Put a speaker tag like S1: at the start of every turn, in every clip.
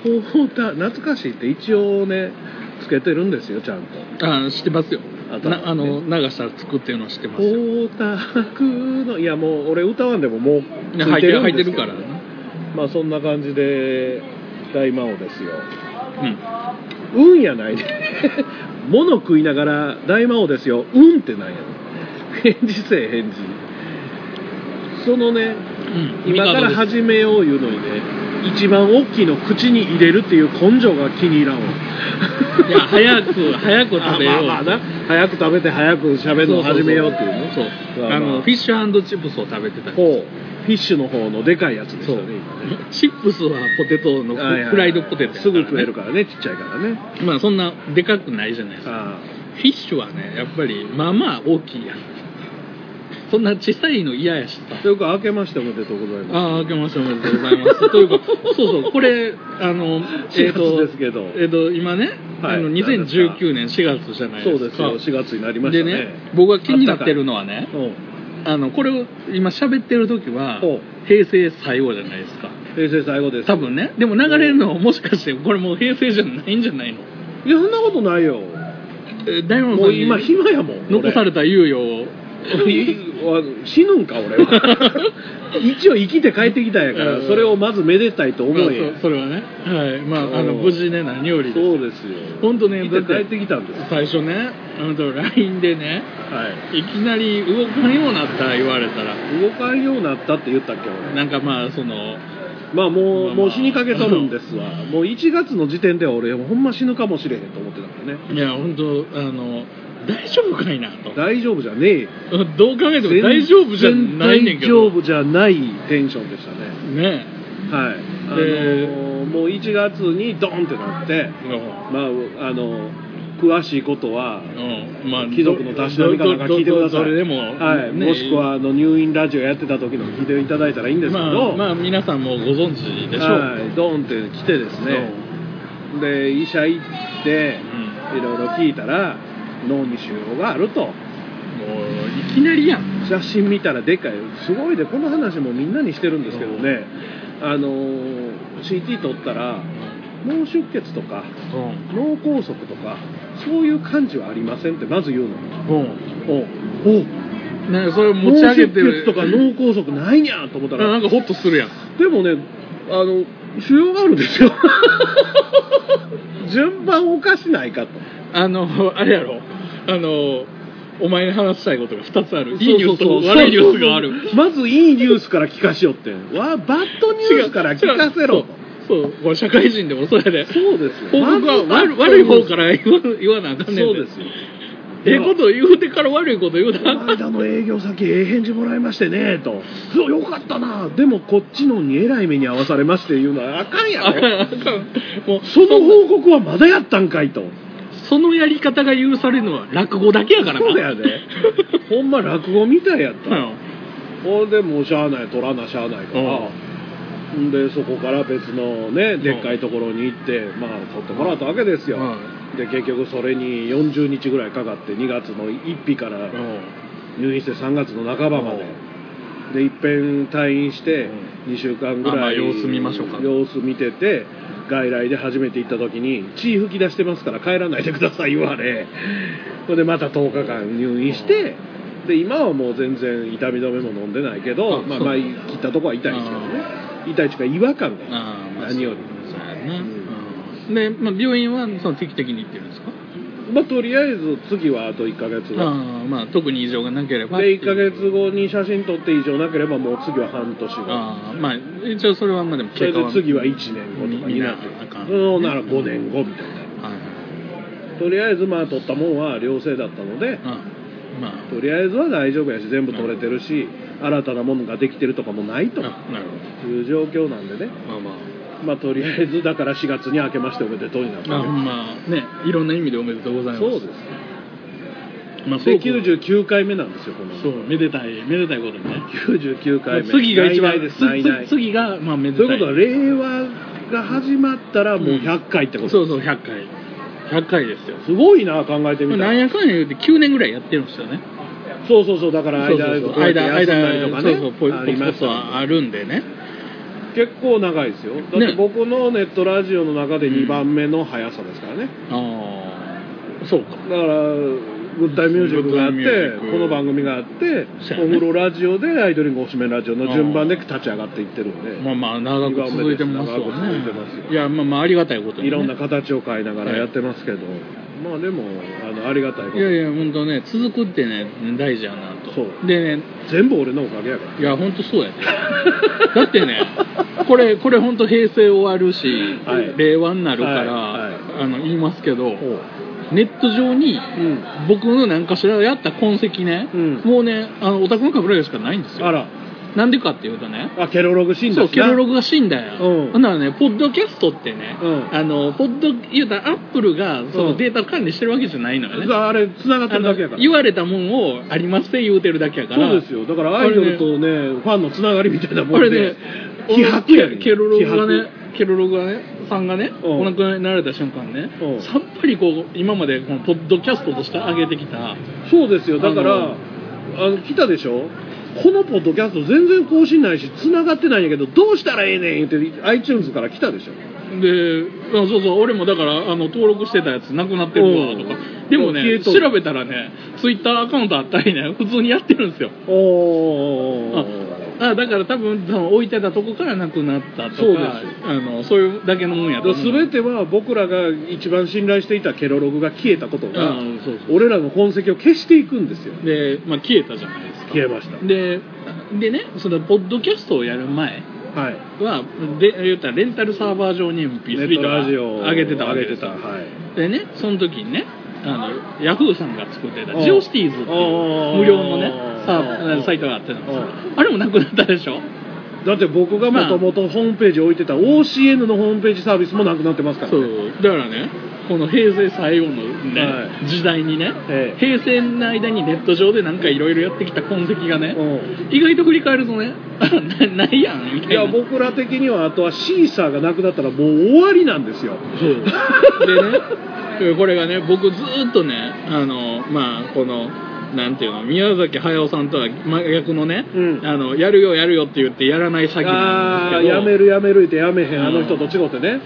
S1: かしい
S2: ポーター懐かしいって一応ねつけてるんですよちゃんと。
S1: あ知ってますよ。なあの長さつくっていうのは知ってま
S2: ポ
S1: すよ。
S2: ータークのいやもう俺歌わんでももうつ
S1: いや入ってる入
S2: んですけど。
S1: ってるから。ね
S2: まあそんな感じで大魔王ですよ。
S1: うん。
S2: 運やないで。物食いながら大魔王ですよ。運ってなんや返事せえ返事。そのね
S1: うん。
S2: 今から始めよういうのにね一番大きいの口に入れるっていう根性が気に入らんわ。
S1: いや早く早く食べよう。
S2: あまあまあな。早く食べて早く喋るのを始めようっていうね。
S1: そう。
S2: まあ
S1: のフィッシュチップスを食べてたり
S2: ほう。フィッシュの方のでかいやつでしたねね。
S1: チップスはポテトのフライドポテトや
S2: すぐ食え
S1: ね
S2: るからねちっちゃいからね。
S1: まあそんなでかくないじゃないですか。
S2: あ
S1: フィッシュはねやっぱりまあまあ大きいやんそんな小さいの嫌やしさ。
S2: あというか明けましておめでとうございます。
S1: ああ、明けましておめでとうございます。というか、そうそう、これ、あの、
S2: 4月ですけど。
S1: えっ、と、今ね、
S2: はい。
S1: あの2019年4月じゃないですか。
S2: そうですよ。4月になりましたね。
S1: でね、僕が気になってるのはね、
S2: うん。
S1: あの、これを今喋ってる時は
S2: ほ、
S1: 平成最後じゃないですか。
S2: 平成最後です。
S1: 多分ね。でも流れるのもしかして、これもう平成じゃないんじゃないの？
S2: いやそんなことないよ。
S1: え大門さんに
S2: もう今暇やもん
S1: 残された猶予を。
S2: 死ぬんか俺は。一応生きて帰ってきたんやから
S1: うん。
S2: それをまずめでたいと思
S1: まあ
S2: えや
S1: そそれはね。はい。まあ、あの、
S2: うん
S1: 無事ね、何より。
S2: そうですよ。
S1: 本当ね、
S2: 帰ってきたんです。
S1: 最初ね、あの LINE でね、
S2: はい。
S1: いきなり動かんようになった言われたら、
S2: 動かんようになったって言ったっけ俺。
S1: なんかまあ、その、
S2: まあもう、
S1: まあまあ。
S2: もう死にかけとるんですわ。もう1月の時点では俺ほんま死ぬかもしれへんと思ってたからね。
S1: いや、本当あの、大丈夫かいなと。
S2: 大丈夫じゃねえよ。
S1: どう考えても大丈夫じゃないねんけど。
S2: 大丈夫じゃないテンションでしたね。
S1: ね。
S2: はい。あの
S1: で
S2: ーもう1月にドンってなってまああの詳しいことは
S1: うん、うん、まあ、
S2: 貴族のたしなみかなんか聞いてください。
S1: でも、
S2: はい。
S1: ね。
S2: もしくはあの入院ラジオやってた時の聞いていただいたらいいんですけど、
S1: まあ、まあ、皆さんもご存知でしょう。
S2: はい、ドンって来てですね。で医者行って
S1: うん。
S2: いろいろ聞いたら脳に腫瘍があると。
S1: もう、いきなりやん。
S2: 写真見たらでかい。すごいでこの話もみんなにしてるんですけどね、あのー CT 取ったら脳出血とか
S1: うん。
S2: 脳梗塞とかそういう感じはありませんってまず言うの。
S1: うん。
S2: おお。
S1: ね、それを持
S2: 脳
S1: ち上げ
S2: 出
S1: てる。
S2: 血とか脳梗塞ないにゃと思ったら。
S1: なんかホッとするやん。
S2: でもねあの腫瘍があるんですよ。順番おかしないかと
S1: あの、あれやろ。あの、お前に話したいことが2つある。いいニュースと悪いニュースがある。
S2: まずいいニュースから聞かしよって。わバッドニュースから聞かせろ。
S1: そうこれ社会人でもそれで。
S2: そうですよ。
S1: 報告は悪悪い方から言わ言わなあかんねん
S2: そうですよ。
S1: ええこと言うてから悪いこと言う
S2: こ
S1: な
S2: の間の営業先ええ返事もらいましてねと。そうよかったな。でもこっちのにえらい目に遭わされまして言うのはあかんやろ。
S1: あかん。もう
S2: その報告はまだやったんかいと
S1: そのやり方が許されるのは落語だけやからな。
S2: そうやで。ほんま落語みたいやった。
S1: うん。
S2: ほんでもうしゃあない取らなしゃあないから、ん。でそこから別のねでっかいところに行ってまあ取ってもらったわけですよ、
S1: は
S2: で結局それに40日ぐらいかかって2月の1日から入院して3月の半ばまで。でいっぺん退院して2週間ぐ
S1: まあまあ
S2: らい
S1: 様子見ましょうか。
S2: 様子見てて外来で初めて行った時に血吹き出してますから帰らないでください言われ。それでまた10日間入院してで今はもう全然痛み止めも飲んでないけどまあ前切ったとこは痛いですけどね。痛いっていうか違和感が何より。
S1: そうやね、うんで、まあ、病院はその定期的に行ってるんですか？
S2: まあとりあえず次はあと1ヶ月後
S1: ああまあ特に異常がなければ
S2: で1ヶ月後に写真撮って異常なければもう次は半年後。
S1: ああまあ一応それはまあでも
S2: それで
S1: は
S2: 次は1年後とかになってそうなら5年後みたいな。
S1: はいはい。
S2: とりあえずまあ取ったもんは良性だったので
S1: あまあ
S2: とりあえずは大丈夫やし全部取れてるし新たなものができてるとかもないという状況なん。でね
S1: どまあまあ
S2: まあとりあえずだから4月に明けましておめでとうになった
S1: まあねいろんな意味でおめでとうございます。
S2: そうです
S1: まあ
S2: で99回目なんですよこの
S1: そうめでたいめでたいことにね。
S2: 99回目。
S1: 次が一番
S2: です
S1: 次がまあめでたい。
S2: ということは令和が始まったらもう100回ってこと、
S1: そうそう100回。100回ですよ。
S2: すごいな考えてみたら。
S1: なんやかんや言うて9年ぐらいやってるんですよね。
S2: そうそうそうだから間
S1: 間
S2: 休んだりとかね。
S1: そうそう
S2: あ
S1: るんでね
S2: 結構長いですよ。だって
S1: ね。
S2: 僕のネットラジオの中で2番目の速さですからね、
S1: ああそうか。
S2: だからグッダイミュージックがあってこの番組があって
S1: ね。
S2: 風呂ラジオでアイドリングおしめラジオの順番で立ち上がっていってるんで、
S1: まあまあ長く続いてますわね。
S2: 長く続いてますよ。
S1: いやまあまあありがたいことに、ね、
S2: いろんな形を変えながらやってますけど、まあでもあのありがたいこと。
S1: いやいや本当ね続くってね大事やなと。
S2: そう。
S1: でね
S2: 全部俺のおかげやから。
S1: いや本当そうやで。だってねこれこれ本当平成終わるし、
S2: はい。
S1: 令和になるから、
S2: はいはい。
S1: あの言いますけどネット上に
S2: うん。
S1: 僕の何かしらやった痕跡ね、
S2: うん。
S1: もうねあのオタクの隠れ家しかないんですよ。
S2: あら
S1: なんでかっていうとね
S2: あケロログ死んだ
S1: そう
S2: しな
S1: ケロログが死んだよ、
S2: うん。
S1: ほんならねポッドキャストってね、
S2: うん。
S1: あのポッド言うたらアップルがそうの
S2: ん。
S1: データを管理してるわけじゃないのよね、
S2: あれ繋がってるだけやから。
S1: 言われたもんをありますって言うてるだけやから。
S2: そうですよ。だからアイドルとねファンのつながりみたいなもんで
S1: これね
S2: 気迫やねん。
S1: ケロログがね
S2: 気
S1: ケロログがねさんがね
S2: うん。
S1: お亡くなりになられた瞬間ね
S2: うん。
S1: さっぱりこう今までこのポッドキャストとして上げてきた
S2: そうですよ。だから
S1: あの
S2: あの来たでしょ？このポッドキャスト全然更新ないし繋がってないんやけどどうしたらええねん言って iTunes から来たでしょ。
S1: であそうそう俺もだからあの登録してたやつなくなってるわとか。
S2: う。ん
S1: でもね調べたらねツイッターアカウントあったりね普通にやってるんですよ。
S2: おー
S1: あだから多分その置いてたとこからなくなったとか
S2: そうです
S1: あのそういうだけのもんやと思う。
S2: 全ては僕らが一番信頼していたケロログが消えたことが
S1: うんそうそう。
S2: 俺らの痕跡を消していくんですよ。
S1: で、まあ、消えたじゃないですか。
S2: 消えました。
S1: ででねそのポッドキャストをやる前
S2: はい。
S1: はで言ったらレンタルサーバー上に
S2: ネ
S1: MP3
S2: ット
S1: とか
S2: ラジオを
S1: 上げてたわけですよ。
S2: 上げてた。はい。
S1: でねその時にねあのヤフーさんが作ってた
S2: う。ん
S1: ジオシティーズっていう
S2: うん
S1: 無料のねササイトがあってあれもなくなったでしょ？
S2: だって僕がもともとホームページ置いてた OCN のホームページサービスもなくなってますから
S1: そう。
S2: ね
S1: だからねこの平成最後のね、
S2: はい。
S1: 時代にね、
S2: ええ。
S1: 平成の間にネット上でなんかいろいろやってきた痕跡がね、
S2: う。
S1: 意外と振り返るとねな ないやんみた
S2: んい
S1: いな
S2: や僕ら的にはあとはシーサーがなくなったらもう終わりなんですよ。
S1: でねこれがね僕ずーっとねあのまあこのなんていうの宮崎駿さんとは真逆のね、
S2: うん。
S1: あのやるよやるよって言ってやらない先なん
S2: ああ
S1: ですけど。
S2: やめるやめるってやめへ
S1: うん。
S2: んあの人と違ってね。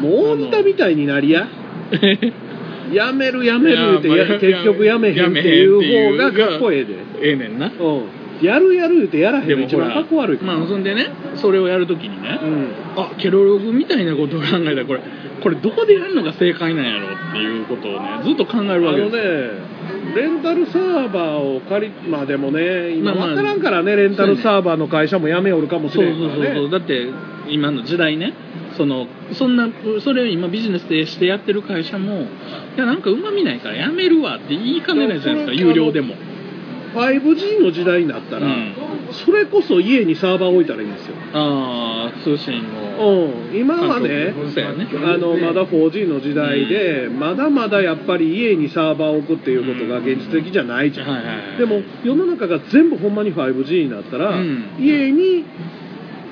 S1: う
S2: もう大みたいになりや。
S1: ん
S2: やめるやめるって
S1: いやまあ
S2: や結局やめへんっていう方がかっこええで。
S1: ええねんな
S2: うんやるやる言うてやらへんの一番かっこ悪いから。
S1: まあそんでねそれをやるときにね、
S2: うん。
S1: あケロログみたいなことを考えた。らこれこれどこでやるのが正解なんやろっていうことをねずっと考えるわけです。よ
S2: ねレンタルサーバーを借りまあでもね今分からんからねレンタルサーバーの会社も辞めおるかもしれんから
S1: そうそうそう
S2: ね
S1: だって今の時代ねそのそんなそれを今ビジネスでしてやってる会社もいやなんかうまみないからやめるわって言いかねないじゃないですか有料でも
S2: 5G の時代になったら、
S1: うん。
S2: それこそ家にサーバー置いたらいいんですよ。
S1: ああ通信を。
S2: うん。今はね。
S1: ね
S2: あのまだ 4G の時代で、まだまだやっぱり家にサーバーを置くっていうことが現実的じゃないじゃん、
S1: はいはいはい。
S2: でも世の中が全部ほんまに 5G になったら、
S1: うん。
S2: 家に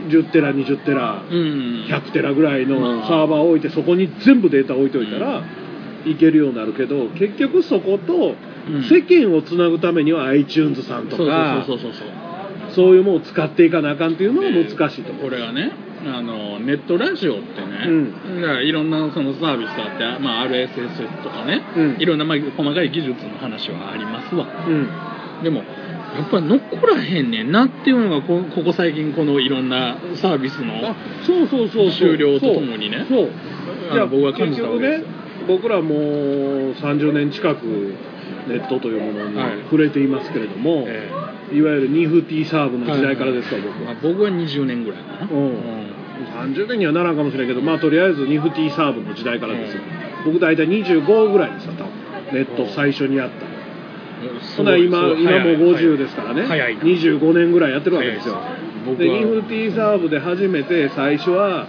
S2: 10テラ20テラ
S1: うん。
S2: 100テラぐらいの
S1: まあ
S2: サーバーを置いてそこに全部データ置いといたらいけるようになるけど結局そこと
S1: うん。
S2: 世間をつなぐためには iTunes さんとか
S1: そうそうそうそうそう。
S2: そういうものを使っていかなあかんっていうのが難しいと
S1: これがねあのネットラジオってね、
S2: うん。
S1: だからいろんなそのサービスがあって、まあ、RSS とかね、
S2: うん。
S1: いろんなまあ細かい技術の話はありますわ。
S2: うん。
S1: でもやっぱり残らへんねんなっていうのがこここ最近このいろんなサービスの
S2: あそうそうそうそう。
S1: 終了とともにね。
S2: そう。
S1: あの
S2: じゃあ
S1: 僕は感じたわけですよ
S2: 僕らもう30年近くネットというものに
S1: はい。
S2: 触れていますけれども、
S1: え
S2: い、わゆるニフティサーブの時代からですか、僕は。
S1: まあ、僕は20年ぐらいかな、
S2: うん。30年にはならんかもしれんけどまあとりあえずニフティサーブの時代からですよ、僕大体25ぐらいですよ多分ネット最初にやったの。ほな今今もう50ですからね、
S1: 早い
S2: 25年ぐらいやってるわけですよ。
S1: で
S2: ニフティサーブで初めて最初は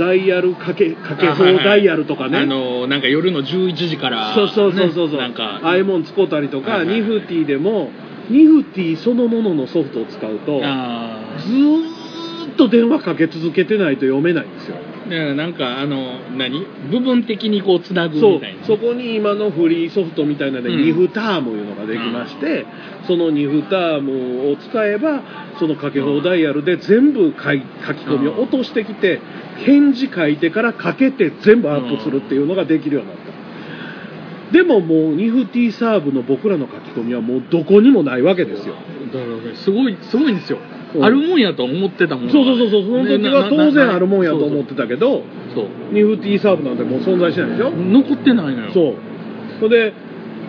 S2: ダイヤルかけかけ放ダイヤルとかね、
S1: あのなんか夜の11時から、
S2: そうそうそうそう
S1: なんか。
S2: ああいうもん使うたりとか、ニフティでもニフティそのもののソフトを使うとず
S1: あ
S2: ー。っと電話かけ続けてないと読めないんですよ。
S1: ーだからなんかあの何？部分的にこうつなぐみたいな。
S2: そこに今のフリーソフトみたいなので、
S1: うん。
S2: 2フタームいうのができまして、その2フタームを使えばそのかけ放ダイヤルで全部書き込みを落としてきて返事書いてからかけて全部アップするっていうのができるようになった。でももうニフティサーブの僕らの書き込みはもうどこにもないわけですよ。
S1: だからねすごいすごいんですよ。
S2: うん。
S1: あるもんやと思ってたもん
S2: そうそうそうそうその時は当然あるもんやと思って
S1: た
S2: たけど
S1: そう
S2: ニフティサーブなんてもう存在しないでしょ。
S1: 残ってないのよ。
S2: そう。それで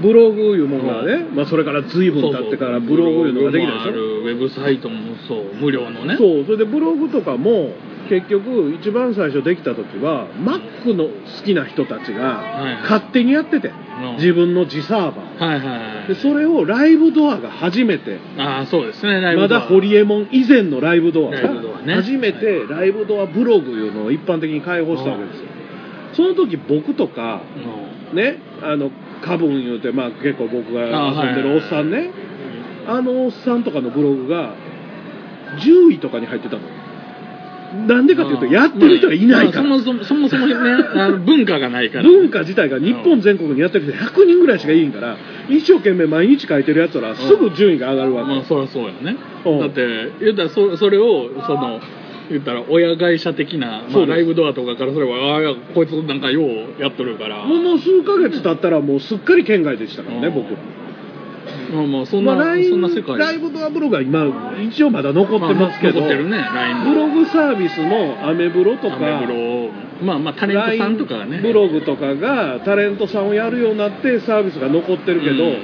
S2: ブログいうものがね、まあ、それから随分経ってからブログいうのができたでしょ。
S1: ブログもあるウェブサイトもそう。無料のね。
S2: そう。それでブログとかも結局一番最初できた時は Mac の好きな人たちが
S1: はい
S2: 勝手にやってて
S1: うん。
S2: 自分の自サーバー。
S1: はいはいはい
S2: でそれをライブドアが初めて。
S1: ああそうですねライブ
S2: まだホリエモン以前のライブドア。が初めてライブドアブログいうのを一般的に開放したわけですよ。その時僕とかねあのカブン言うて、まあ、結構僕が遊んでるおっさんね。あのおっさんとかのブログが10位とかに入ってたのなんでかというとやってる人がいないから。
S1: まあそもそもそもそもねあの 文化がないから。
S2: 文化自体が日本全国にやってる人100人ぐらいしかいいんから一生懸命毎日書いてるやつらすぐ順位が上がるわけ。
S1: まあそりゃそうやね。
S2: うん。
S1: だって言ったらそそれをその言ったら親会社的な、まあ、ライブドアとかからすればああこいつなんかようやっとるから。
S2: もの数ヶ月経ったらもうすっかり県外でしたからね
S1: うん。
S2: 僕
S1: あまあそんな、
S2: まあ、ライ
S1: そんな世界。
S2: ライブドアブログは今一応まだ残ってますけど、
S1: まあ残ってるね
S2: ブログサービスもアメブロとか
S1: アメブロまあまあタレントさんとかがね。
S2: ブログとかがタレントさんをやるようになってサービスが残ってるけど、
S1: うん。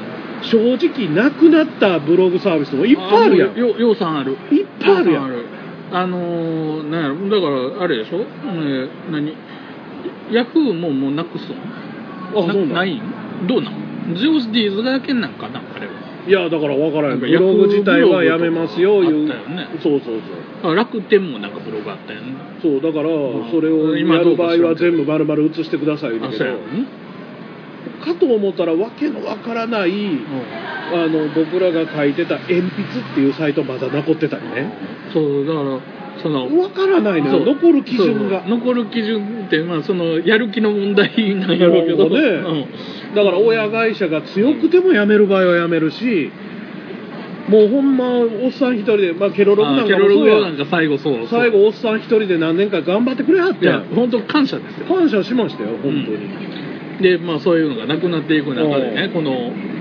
S2: 正直なくなったブログサービスもいっぱいあるやん。
S1: よようさんある。
S2: いっぱいあるやん。
S1: ようさんあのー、なんやろだからあれでしょ、えー何？ヤフーももうなくすのな
S2: あそうなん？
S1: ないん？どうなん？ジオスディーズがやけんなんかな？い
S2: やだから分からんブ
S1: なんかヤフー
S2: ログ自体はやめますよいう。
S1: ブログとかあったよね。
S2: そうそう
S1: あ楽天もなんかブログあったよね。
S2: そうそうだから
S1: ん。
S2: それをやる場合は全部丸々映してくださいだ
S1: あ
S2: けど。
S1: そうやろね。
S2: かと思ったらわけのわからないあの僕らが書いてた鉛筆っていうサイトまだ残ってたりね。
S1: そうだからその
S2: わからないのよ。残る基準が。
S1: 残る基準ってまあそのやる気の問題なんやろうけど、
S2: なるほどね。だから親会社が強くても辞める場合は辞めるしもうほんまおっさん一人で、まあ、ケロログなんかもそう
S1: なんか最後そう
S2: 最後おっさん一人で何年か頑張ってくれはっ
S1: いや
S2: てやん
S1: 本当感謝ですよ。
S2: 感謝しましたよ本当に、
S1: でまあそういうのがなくなっていく中で
S2: お
S1: ねこの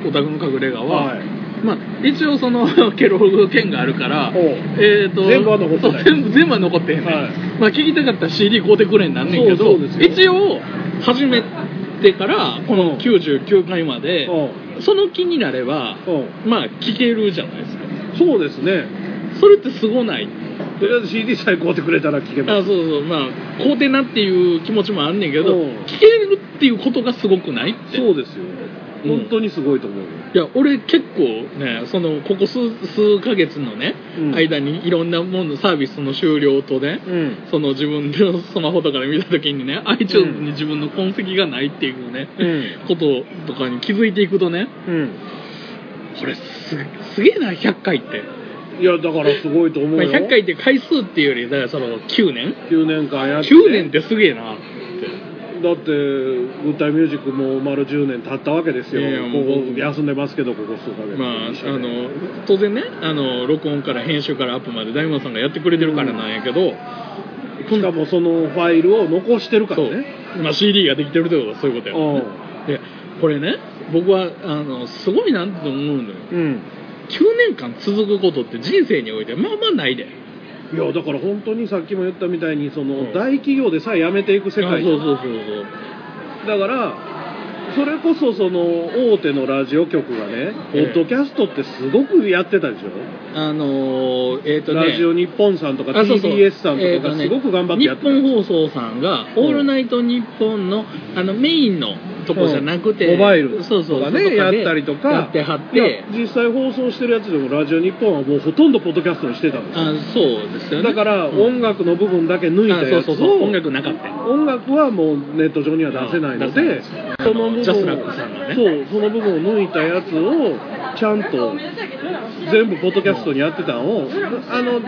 S1: オタクの隠れ家は、
S2: はい
S1: まあ一応その ケロログ券があるから
S2: おう。
S1: えー、と
S2: 全部は残ってない。
S1: そう全部全部は残ってへんねん、
S2: はい。
S1: まあ聞きたかったら CD 買うてくれになんねんけど
S2: そうそうですよ。
S1: 一応始めてからこの99回まで
S2: う
S1: その気になればまあ聞けるじゃないですか。
S2: そうですね。
S1: それってすごない。
S2: とりあえず CD さえ買うてくれたら聞けま
S1: あ
S2: す
S1: そうそう。まあ買うてなっていう気持ちもあんねんけど
S2: うん。
S1: 聞けるっていうことがすごくないって。
S2: そうですよ。
S1: うん
S2: 本当にすごいと思うよ、
S1: いや俺結構ねそのここ数数ヶ月のね、
S2: うん。
S1: 間にいろんなものサービスの終了とね、
S2: うん。
S1: その自分のスマホとかで見た時にね iTunes に自分の痕跡がないっていうね、
S2: うん。
S1: こととかに気づいていくとね
S2: うん。
S1: これすすげえな100回って、
S2: いやだからすごいと思
S1: まあ、
S2: うよ、
S1: 100回って回数っていうよりだからその9年
S2: ？9年間やって。
S1: 9年ってすげえな
S2: だってグッタイミュージックも丸10年経ったわけですよ。
S1: いやいやもう
S2: 休んでますけどここ数ヶ月。
S1: まあ、
S2: 一緒で
S1: あの当然ねあの録音から編集からアップまで大門さんがやってくれてるからなんやけど、
S2: しかもそのファイルを残してるから
S1: そう。
S2: ね、
S1: まあ、CD ができてるってことはそういうことや
S2: うん。
S1: ねでこれね僕はあのすごいなって思うのよ。
S2: うん。
S1: 9年間続くことって人生においてまあまあないで
S2: いやだから本当にさっきも言ったみたいにその、
S1: うん。
S2: 大企業でさえ辞めていく世界。
S1: あそうそうそうそう。
S2: だからそれこそその大手のラジオ局がね、ポ
S1: え。え
S2: ッドキャストってすごくやってたでしょ、
S1: あのーえっ、とね。
S2: ラジオ日本さんとか
S1: あそうそう。
S2: TBS さんと
S1: えーとね
S2: かがすごく頑張ってやってた、
S1: 日本放送さんが「オールナイトニッポンの」あのメインのとこじゃなくて、
S2: モバイル
S1: そうそう
S2: とかね
S1: そこで
S2: やったりとか。
S1: やってはって。
S2: 実際放送してるやつでもラジオ日本はもうほとんどポッドキャストにしてたんですよ。
S1: あそうですよね。
S2: だから
S1: うん。
S2: 音楽の部分だけ抜いた
S1: あ
S2: やつ。を
S1: そうそうそう。音楽なかったよ。
S2: 音楽はもうネット上には出せないので、その部分を
S1: JASRAC さんがね。
S2: そうその部分を抜いたやつをちゃんと全部ポッドキャストにやってたのをあの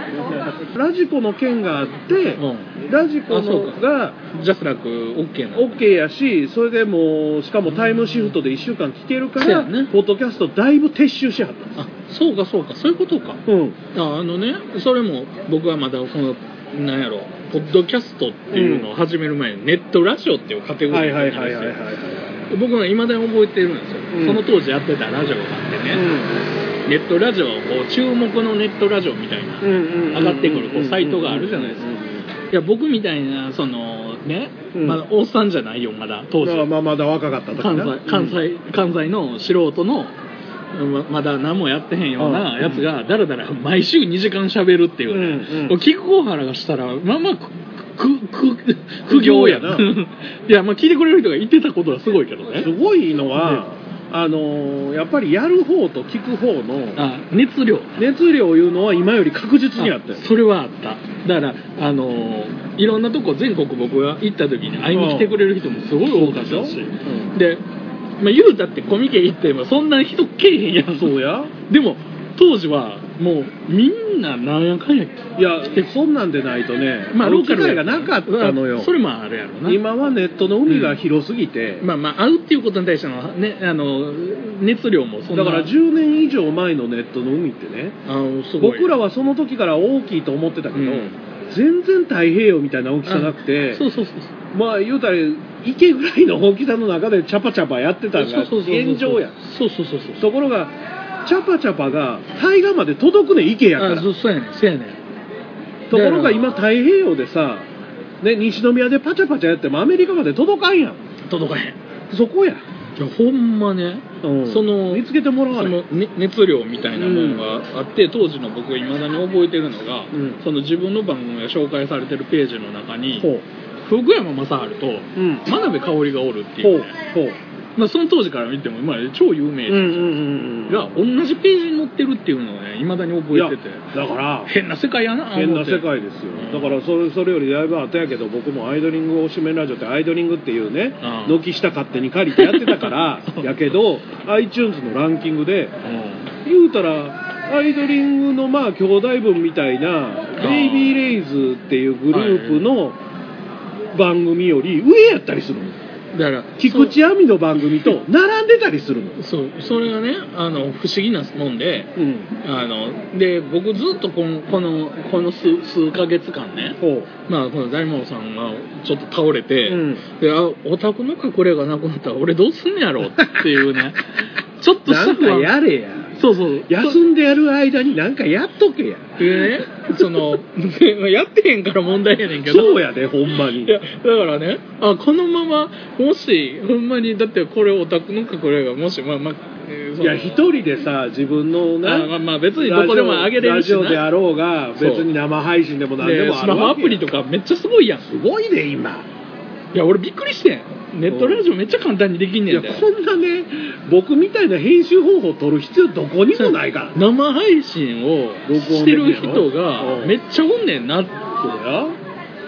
S2: radiko の件があって、
S1: うん。 radiko
S2: のが
S1: ジャスラック OK な
S2: OK やしそれでもうしかもタイムシフトで1週間聞けるから、ポッドキャストだいぶ撤収しはったんです。
S1: あそうかそうか。そういうことか。
S2: うん。
S1: ああのねそれも僕はまだそのなんやろポッドキャストっていうのを始める前に、ネットラジオっていうカテゴリーがあるんですよ僕はいまだに覚えてるんですよ、
S2: うん。
S1: その当時やってたラジオがあってね、ネットラジオをこう注目のネットラジオみたいな、
S2: うんうん
S1: 上がってくるこうサイトがあるじゃないですか。いや僕みたいなそのね、
S2: うん。
S1: まだおっさんじゃないよまだ当時。
S2: まあまだ若かった時
S1: 関
S2: な
S1: 西関西関西の素人のままだ何もやってへんようなやつがだらだら毎週2時間喋るっていうね、
S2: うんうん。
S1: 菊小原がしたらまあまあくくく苦行やな。いやまあ聞いてくれる人が言ってたことはすごいけどね。
S2: すごいのは、あのーやっぱりやる方と聞く方の
S1: あ熱量。
S2: 熱量いうのは今より確実にあった
S1: それはあった。だからあのーいろんなとこ全国僕が行った時に会いに来てくれる人もすごい多かったし。
S2: うん。
S1: で、まあ、言うたってコミケ行ってもそんな人けえへんやん
S2: そうや。
S1: でも当時はもうみんななんやかんや
S2: いやそんなんでないとね、
S1: まあローカル
S2: がなかったのよ。
S1: それもあるやろな。
S2: 今はネットの海が広すぎて、
S1: まあまあ会うっていうことに対しての,、ね、あの熱量もそんな。
S2: だから10年以上前のネットの海ってね僕らはその時から大きいと思ってたけど、
S1: うん。
S2: 全然太平洋みたいな大きさなくて
S1: そうそうそう。
S2: まあ言うたら池ぐらいの大きさの中でチャパチャパやってたのが現状や。
S1: そうそうそうそう。
S2: ところがチャパチャパが対岸まで届くね池やから。
S1: あそうそうやねんそうやねん。
S2: ところが今太平洋でさ、ね、西宮でパチャパチャやってもアメリカまで届かんやん。
S1: 届かへん。
S2: そこや、
S1: いやほんまね
S2: うん。
S1: その
S2: 見つけてもらわ
S1: その、ね、熱量みたいなものがあって、当時の僕がいまだに覚えてるのが、
S2: うん。
S1: その自分の番組が紹介されてるページの中に福山雅治と
S2: うん。
S1: 真鍋かおりがおるってい
S2: ほう
S1: うね、
S2: ほう
S1: まあ、その当時から見ても、まあ、超有名
S2: うんうんうんうん。
S1: が同じページに載ってるっていうのをねいまだに覚えてて。
S2: だから
S1: 変な世界やな
S2: 変な世界ですよ。
S1: うん。
S2: だからそれそれよりだいぶ後やけど僕もアイドリング推しメンラジオってアイドリングっていうね
S1: うん。
S2: 軒下勝手に借りてやってたから やけど iTunes のランキングで言うたらアイドリングのまあ兄弟分みたいなベイビーレイズっていうグループの番組より上やったりするの。
S1: だから
S2: 菊池亜美の番組と並んでたりするの。
S1: そう。それがねあの不思議なもんで
S2: うん。
S1: あので僕ずっとこのこのこの数数ヶ月間ね
S2: ほ
S1: まあこの大門さんがちょっと倒れて、
S2: うん。
S1: であオタクの隠れがなくなったら俺どうすんねやろっていうね。ちょっ
S2: う
S1: とした
S2: なんかやれや
S1: そうそう。
S2: 休んでやる間になんかやっとけや。
S1: でね。その やってへんから問題やねんけど。
S2: そうやでほんまに。
S1: いやだからねあこのままもしほんまにだってこれオタクの隠れがもしまあまあ、
S2: いや一人でさ自分のな
S1: あまあまあ別にどこでも上げれるしな
S2: ラジオであろうが別に生配信でも何でもあ
S1: でスマホ
S2: るわけや
S1: アプリとかめっちゃすごいやん。
S2: すごいね今
S1: いや俺びっくりしてん。ネットラジオめっちゃ簡単にできん
S2: い
S1: ねんで。
S2: やこんなね僕みたいな編集方法取る必要どこにもないから。
S1: 生配信をしてる人がめっちゃおんねんな
S2: そうや。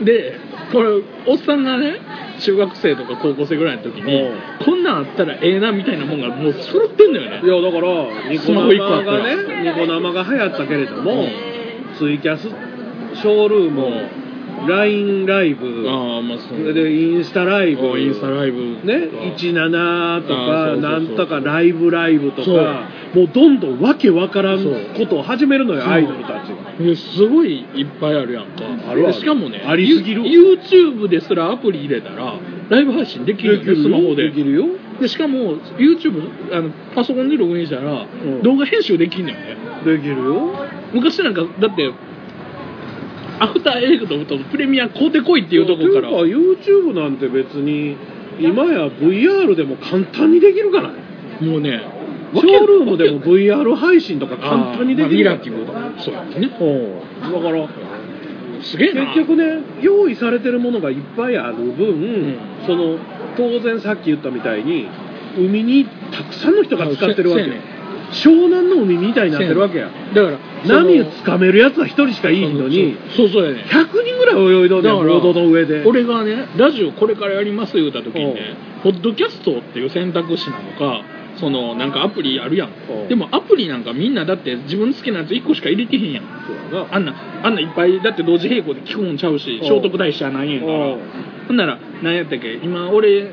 S1: でこれおっさんがね中学生とか高校生ぐらいの時に
S2: うん。
S1: こんなんあったらええなみたいなもんがもう揃ってんのよね。
S2: いやだからニコ生がねニコ生が流行ったけれども、
S1: うん。
S2: ツイキャスショールーム、LINE ライブ。
S1: ああまあそ
S2: そうれでインスタライブ。
S1: おインスタライブ。
S2: ね？
S1: とか、
S2: 17と
S1: あ
S2: かなんとかライブライブとか。もうどんどんわけわからんことを始めるのよアイドルたちが
S1: すごいいっぱいあるやんか。
S2: ある
S1: しかもね
S2: ありすぎる。
S1: ユ YouTube ですらアプリ入れたらライブ配信できるよねスマホで。
S2: できるよ。
S1: でしかも YouTube あのパソコンでログインしたら、
S2: ん。
S1: 動画編集できんのよね。
S2: できるよ。
S1: 昔なんかだってアフターエフェクトとプレミア買うてこいっていうとこから。
S2: YouTube なんて別に今や VR でも簡単にできるからね
S1: もうね
S2: ショールームでも VR 配信とか簡単にできる
S1: まあミラティブとか。そうやね。
S2: うん。だから
S1: すげえな。
S2: 結局ね用意されてるものがいっぱいある分、
S1: ん。
S2: その当然さっき言ったみたいに海にたくさんの人が使ってるわけよ湘南の海みたいになってるわけや。
S1: だから
S2: 波をつかめるやつは一人しかいいのに
S1: そうそうやね
S2: 100人ぐらい泳いどんねんードの上で
S1: 俺がねラジオこれからやります言うた時にねポッドキャストっていう選択肢なのかそのなんかアプリあるやん
S2: うん
S1: でもアプリなんかみんなだって自分好きなやつ1個しか入れてへんやんあんなあんないっぱいだって同時並行で聞くもんちゃうし
S2: うん
S1: 聖徳太子やないんやから
S2: うん
S1: ほんなら何やったっけ今俺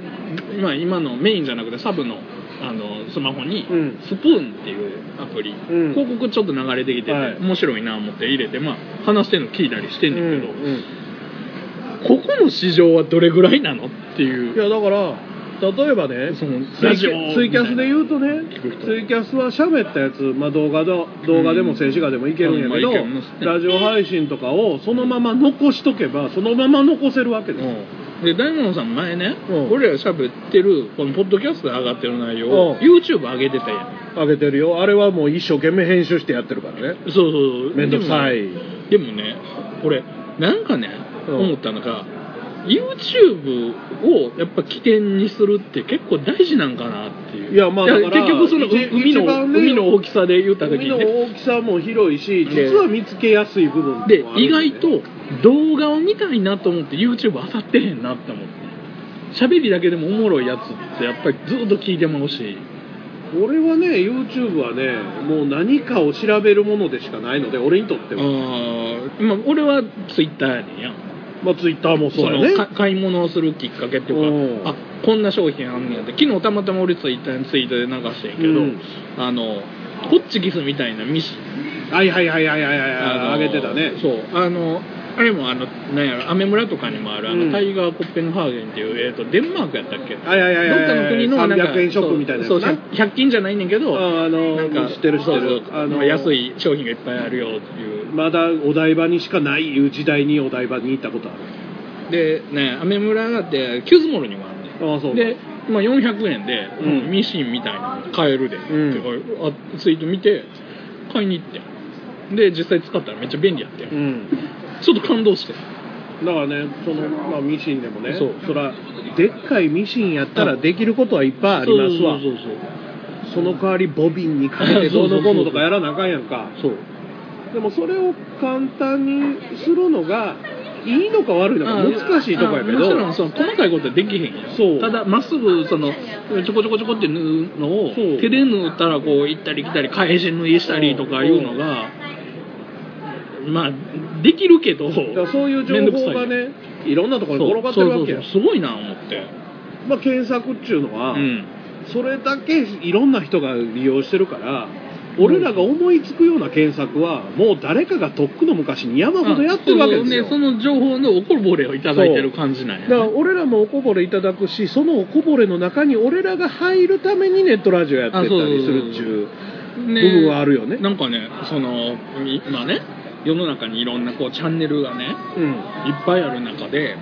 S1: 今今のメインじゃなくてサブのあのスマホに
S2: うん。
S1: スプーンっていうアプリ、
S2: ん。
S1: 広告ちょっと流れてきてて、
S2: はい。
S1: 面白いな思って入れてまあ話してんの聞いたりしてんねんけど、ここの市場はどれぐらいなのっていう。
S2: いやだから例えばね
S1: そのラジオ
S2: ツイキャスで言うとね
S1: 聞く人
S2: ツイキャスは喋ったやつ、まあ、動画の動画でも静止画でもいけるんやけど、
S1: うん。まあいけますね
S2: ラジオ配信とかをそのまま残しとけばそのまま残せるわけですよ、
S1: うんで大門さん前ね、
S2: うん。
S1: 俺ら喋ってるこのポッドキャストで上がってる内容を、
S2: うん。
S1: YouTube 上げてたやん。
S2: 上げてるよ。あれはもう一生懸命編集してやってるからね。
S1: そうそうそう。
S2: めんどくさい。
S1: でもでもね俺なんかね、
S2: うん。
S1: 思ったのが YouTube をやっぱ起点にするって結構大事なんかなっていう。
S2: いやまあだから
S1: 結局その
S2: 一
S1: 海の
S2: ね
S1: 海の大きさで言った時
S2: 海の
S1: にね
S2: 大きさも広いし
S1: で
S2: 実は見つけやすい部分
S1: で意外と動画を見たいなと思って YouTube 当たってへんなって思って。喋りだけでもおもろいやつってやっぱりずっと聞いてまうし。
S2: 俺はね YouTube はねもう何かを調べるものでしかないので俺にとって
S1: あ
S2: は、
S1: ーまあ俺は Twitter やねんや
S2: まあ Twitter もそう
S1: そ
S2: やね。
S1: のか買い物をするきっかけっていう
S2: うん。
S1: かあこんな商品あんねやって昨日たまたま俺ツイッターにツイートで流してんけど、
S2: うん。
S1: あのホッチキスみたいなミシ
S2: はいはいはいはいはいはい
S1: の
S2: あげてたね
S1: そうあのあれもあのなんやろアメ村とかにもあるあの、
S2: うん。
S1: タイガー・コペンハーゲンっていう、えー、とデンマークやったっけ？
S2: はいはいはいはい
S1: どっかの国のなんか
S2: 300円ショップみたいな
S1: そう
S2: な。
S1: そう 100, 均じゃないねんけど
S2: ああの
S1: なんか
S2: 知ってる知ってる。あの
S1: まあ安い商品がいっぱいあるよっていう。
S2: まだお台場にしかないいう時代にお台場に行ったことある。
S1: でねアメ村があってキューズモールにもあんねん。
S2: ああそう
S1: で、まあ、400円で、
S2: うん。
S1: ミシンみたいなの買えるで、
S2: ん。
S1: ってあツイート見て買いに行って。で実際使ったらめっちゃ便利やって、
S2: うん
S1: ちょっと感動して。
S2: だからねその、まあ、ミシンでもね
S1: そう。
S2: そらでっかいミシンやったらできることはいっぱいありますわ。
S1: そうそうそう
S2: その代わりボビンにかけてどうのこうのとかやらなあかんやんか。
S1: そう。
S2: でもそれを簡単にするのがいいのか悪いのか難しいとこやけ
S1: あもちろ
S2: ど
S1: んその細かいことはできへんよ
S2: そう。
S1: ただまっすぐそのちょこちょこちょこって縫うのを手で縫ったらこう行ったり来たり返し縫いしたりとかいうのがまあできるけど
S2: だからそういう情報がねいろんなところに転がってるわけや。
S1: すごいな思って。
S2: まあ、検索っていうのは、
S1: うん。
S2: それだけいろんな人が利用してるから俺らが思いつくような検索はもう誰かがとっくの昔に山ほどやってるわけですよ。
S1: あそうねその情報のおこぼれをいただいてる感じなんや
S2: だから俺らもおこぼれいただくしそのおこぼれの中に俺らが入るためにネットラジオやってたりするっていう部
S1: ね
S2: 分はあるよね。
S1: なんかねその今ね世の中にいろんなこうチャンネルがね
S2: うん。
S1: いっぱいある中で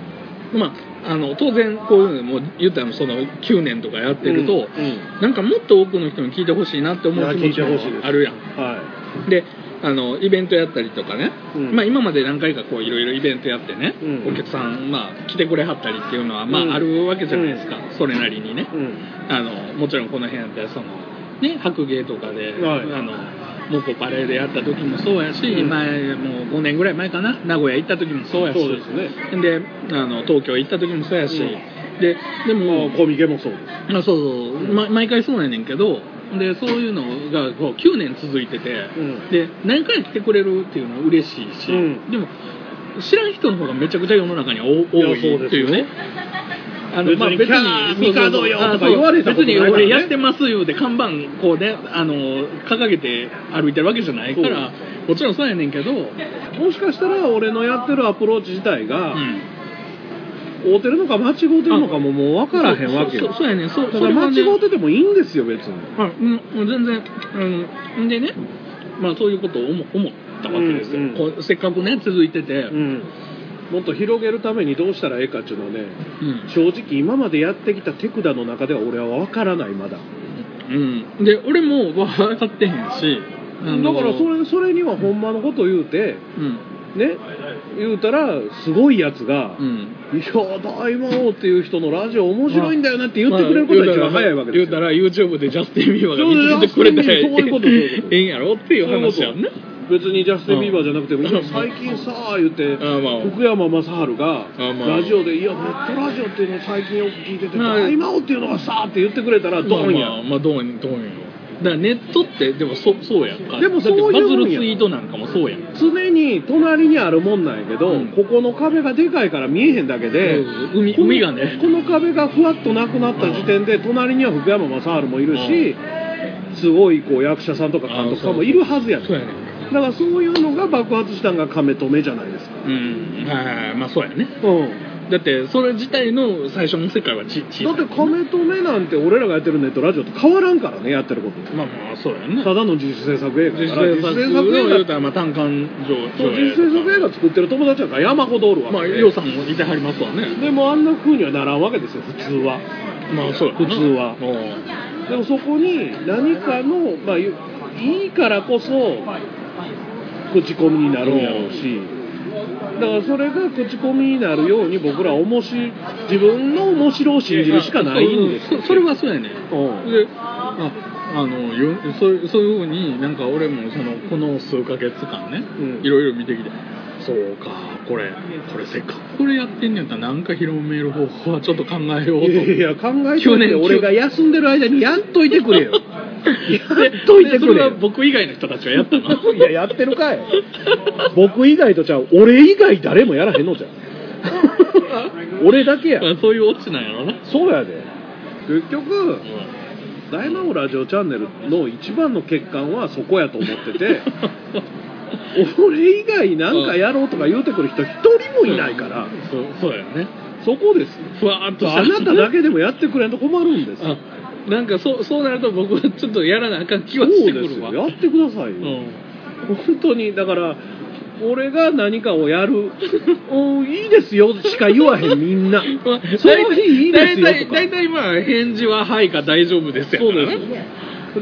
S1: まああの当然こういうのも言ったらその9年とかやってると、
S2: うんうん。
S1: なんかもっと多くの人に聞いてほしいなって思う気持ちもあるやん。
S2: は
S1: であのイベントやったりとかね、
S2: うん。
S1: まあ、今まで何回かこういろいろイベントやってね、
S2: うん。
S1: お客さん、まあ、来てくれはったりっていうのは、まあ
S2: うん。
S1: あるわけじゃないですか、それなりにね。
S2: い、うん。
S1: あのもちろんこの辺やったらその、ね、白芸とかで、
S2: はい。
S1: あのモコパレでやった時もそうやし、
S2: うん。
S1: 前もう5年ぐらい前かな名古屋行った時もそうやし。
S2: そうですね。
S1: であの東京行った時もそうやし、
S2: うん。
S1: ででも、
S2: まあコミケもそうです
S1: まあ、そうそう、ま、毎回そうやねんけどでそういうのがこう9年続いてて、
S2: うん。
S1: で何回来てくれるっていうのは嬉しいし、
S2: うん。
S1: でも知らん人の方がめちゃくちゃ世の中には多多いっていうね。あ
S2: 別にキャー帝よとか言われたことないね。
S1: 別に俺やってますよで看板こうねあの掲げて歩いてるわけじゃないからもちろんそうやねんけど、うん、
S2: もしかしたら俺のやってるアプローチ自体が、合うてるのか間違うてるのかももう分からへんわけよ。
S1: そうやねん。そう
S2: だから間違うててもいいんですよ別に。
S1: あうん全然うん。でねまあそういうことを思思ったわけですよ、
S2: うんうん。
S1: こうせっかくね続いてて、
S2: うんもっと広げるためにどうしたらええかっていうのはね
S1: うん。
S2: 正直今までやってきた手札の中では俺は分からないまだ。
S1: うん、で俺も分かってへんし
S2: だからそれそれにはほんまのこと言うて
S1: うん。
S2: ね言うたらすごいやつが
S1: うん「
S2: いや大魔王っていう人のラジオ面白いんだよね」って言ってくれることが一番早いわけですよ。
S1: 言うたら YouTube でジャスティン・ビーバーが見つけてくれたら
S2: そういうことそういうこと。
S1: ええんやろっていう話やんね
S2: 別にジャスティン・ビーバーじゃなくても、いや最近さあ言って、福山雅治がラジオで「いやネットラジオっていうの最近よく聞いてて
S1: まあ
S2: 大魔王っていうのがさ」って言ってくれたらドンや、
S1: まあまあ、まあ、どうにどうにだからネットってでもそそうやんか。
S2: でもそういう
S1: バズるツイートなんかもそうやん。
S2: 常に隣にあるもんなんやけど、
S1: うん。
S2: ここの壁がでかいから見えへんだけで、
S1: うん海海がね。
S2: この壁がふわっとなくなった時点で隣には福山雅治もいるし、すごいこう役者さんとか監督さんもいるはずやねんだからそういうのが爆発したのが亀止めじゃないですか。
S1: うん。はいはいまあそうやね。
S2: うん。
S1: だってそれ自体の最初の世界はち小さい。
S2: だって亀止めなんて俺らがやってるネットラジオと変わらんからねやってること。
S1: まあまあそうやね。
S2: ただの自主制作映画
S1: 実
S2: だから。
S1: 際作の言うたらまあ単館上
S2: そう自主制作映画作ってる友達なんか山ほどおるわ
S1: まあ
S2: けで、
S1: 予算もいてはりますわね。
S2: でもあんな風にはならんわけですよ普通は。
S1: まあそうやな。
S2: 普通は。
S1: おう
S2: でもそこに何かのまあいいいからこそ口コミになるんやろうし。だからそれが口コミになるように僕らは面白い自分の面白を信じるしかないんですよ。
S1: そそれはそうやね
S2: うん。
S1: でああのよそうそういうふうになんか俺もそのこの数ヶ月間ね、
S2: うん。
S1: いろいろ見てきてそうかこれこれせっかくこれやってんねやったらなんか広める方法はちょっと考えようと。
S2: いやいや考え
S1: 去年
S2: て俺が休んでる間にやっといてくれよ。や
S1: で
S2: っといてく
S1: れ僕以外の人たちがやったの。
S2: いややってるかい。僕以外とちゃう。俺以外誰もやらへんのじゃん。俺だけや。
S1: まあそういうオチなんやろな、
S2: そうやで。結局大魔王ラジオチャンネルの一番の欠陥はそこやと思ってて 俺以外なんかやろうとか言うてくる人一人もいないから、
S1: そうそうやね。
S2: そこです
S1: ふわーっと
S2: あなただけでもやってくれんと困るんです。
S1: あなんかそうそうなると僕はちょっとやらなあかん気はしてくるわ。
S2: ですよ。やってくださいよ、
S1: うん。
S2: 本当にだから俺が何かをやる。うんいいですよしか言わへんみんな。
S1: ま あ
S2: その日いいですよ
S1: 大体
S2: とか
S1: 大体まあ返事は「はい」か「大丈夫です」やから
S2: そうです。
S1: ね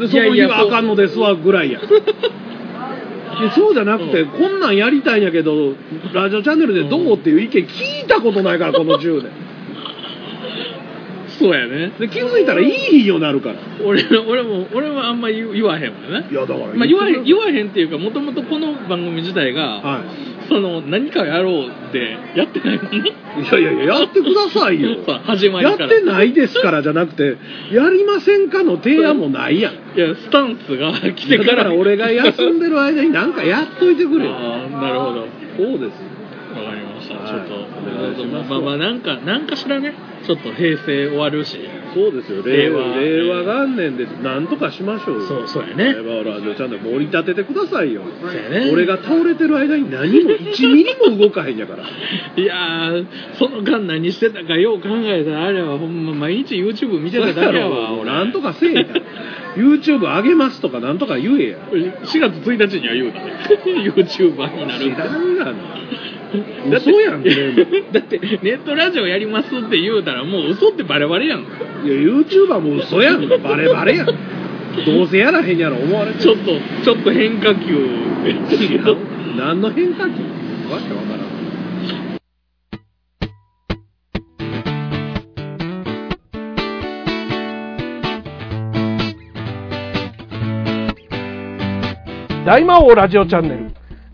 S2: でその日はあかんのですわぐらいや。でそうじゃなくて、
S1: う
S2: こんなんやりたいんやけどラジオチャンネルでどうっていう意見聞いたことないからこの 10年
S1: そうやね。
S2: で気づいたらいいよなるから。
S1: 俺俺も俺はあんま言言わへんもんね。
S2: いやだから
S1: まあ、言わへん言わへんっていうかもともとこの番組自体が、
S2: は
S1: その何かやろうってやってないもんね。
S2: い、いやいやいややってくださいよ。
S1: そう始まり
S2: やってないですからじゃなくてやりませんかの提案もないやん。
S1: いやスタンスが来て
S2: だ
S1: か
S2: からら俺が休んでる間に何かやっといてくれよ。
S1: ああなるほど。わ
S2: そうです
S1: かりました、
S2: はい
S1: ちょっと
S2: ます
S1: まあまあなんかなんかしらねちょっと平成終わるし。
S2: そうですよ。令和
S1: 令和
S2: 元年でなんとかしましょうよ。
S1: そうそうやね。
S2: 令和ラジオチャンネル盛り立ててくださいよ。
S1: そうやね。
S2: 俺が倒れてる間に何も1ミリも動かへんやから。
S1: いやーその間何してたかよう考えたらあれはほんま毎日 YouTube 見てただけやわ俺。
S2: なんとかせえや。YouTube 上げますとかなんとか言えや。
S1: 4月1日には言うた。ね YouTuber になる
S2: 知らんがな
S1: だって
S2: 嘘やん
S1: だってネットラジオやりますって言うたらもう嘘ってバレバレやん。
S2: いや YouTuber も嘘やん。バレバレやん。どうせやらへんやろ思われて
S1: ちょっとちょっと変化球。
S2: 知らん何の変化球？わけわからん。大魔王ラジオチャンネル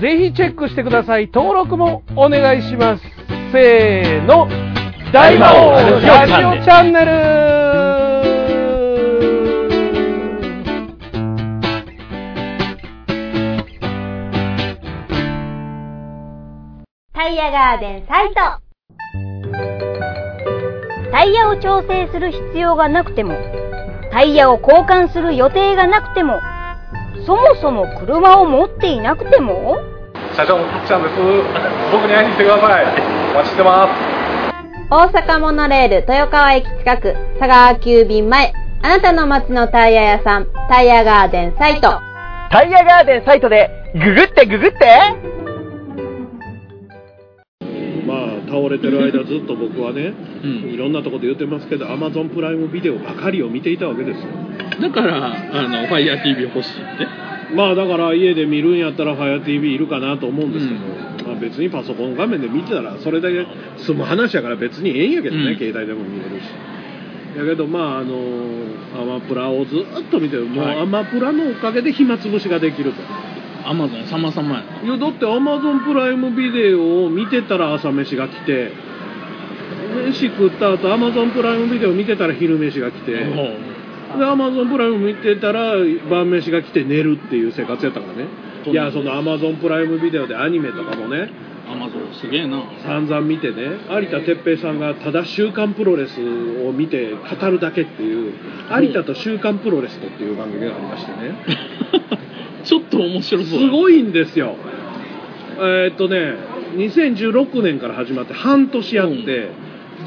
S2: ぜひチェックしてください。登録もお願いします。せーの。大魔王ラジオチャンネル。
S3: タイヤガーデンサイト。タイヤを調整する必要がなくてもタイヤを交換する予定がなくてもそもそも車を持っていなくても？
S4: 社長のたっちゃんです。僕に会いに来てください。お待ちしてます。
S3: 大阪モノレール豊川駅近く佐川急便前あなたの街のタイヤ屋さんタイヤガーデンサイト
S5: タイヤガーデンサイトでググってググって
S2: 倒れてる間ずっと僕はね
S1: うん。
S2: いろんなところで言ってますけど Amazon プライムビデオばかりを見ていたわけですよ。
S1: だからあの FireTV 欲しいって？
S2: まあだから家で見るんやったら FireTV いるかなと思うんですけど、まあ、別にパソコン画面で見てたらそれだけ済む話やから別にええんやけどね、
S1: うん。
S2: 携帯でも見れるし。やけどまああのアマプラをずっと見てる。もう
S1: はい。
S2: アマプラのおかげで暇つぶしができると
S1: Amazon 様々や
S2: いやだって Amazon プライムビデオを見てたら朝飯が来て飯食った後 Amazon プライムビデオ見てたら昼飯が来てで
S1: な
S2: Amazon プライム見てたら晩飯が来て寝るっていう生活やったからね。いやその Amazon プライムビデオでアニメとかもね。
S1: Amazon すげえな。
S2: 散々見てね。有田哲平さんがただ「週刊プロレス」を見て語るだけっていう「有田と週刊プロレスと」っていう番組がありましてね
S1: ちょっと面白そう。
S2: すごいんですよ。えーっとね2016年から始まって半年あって、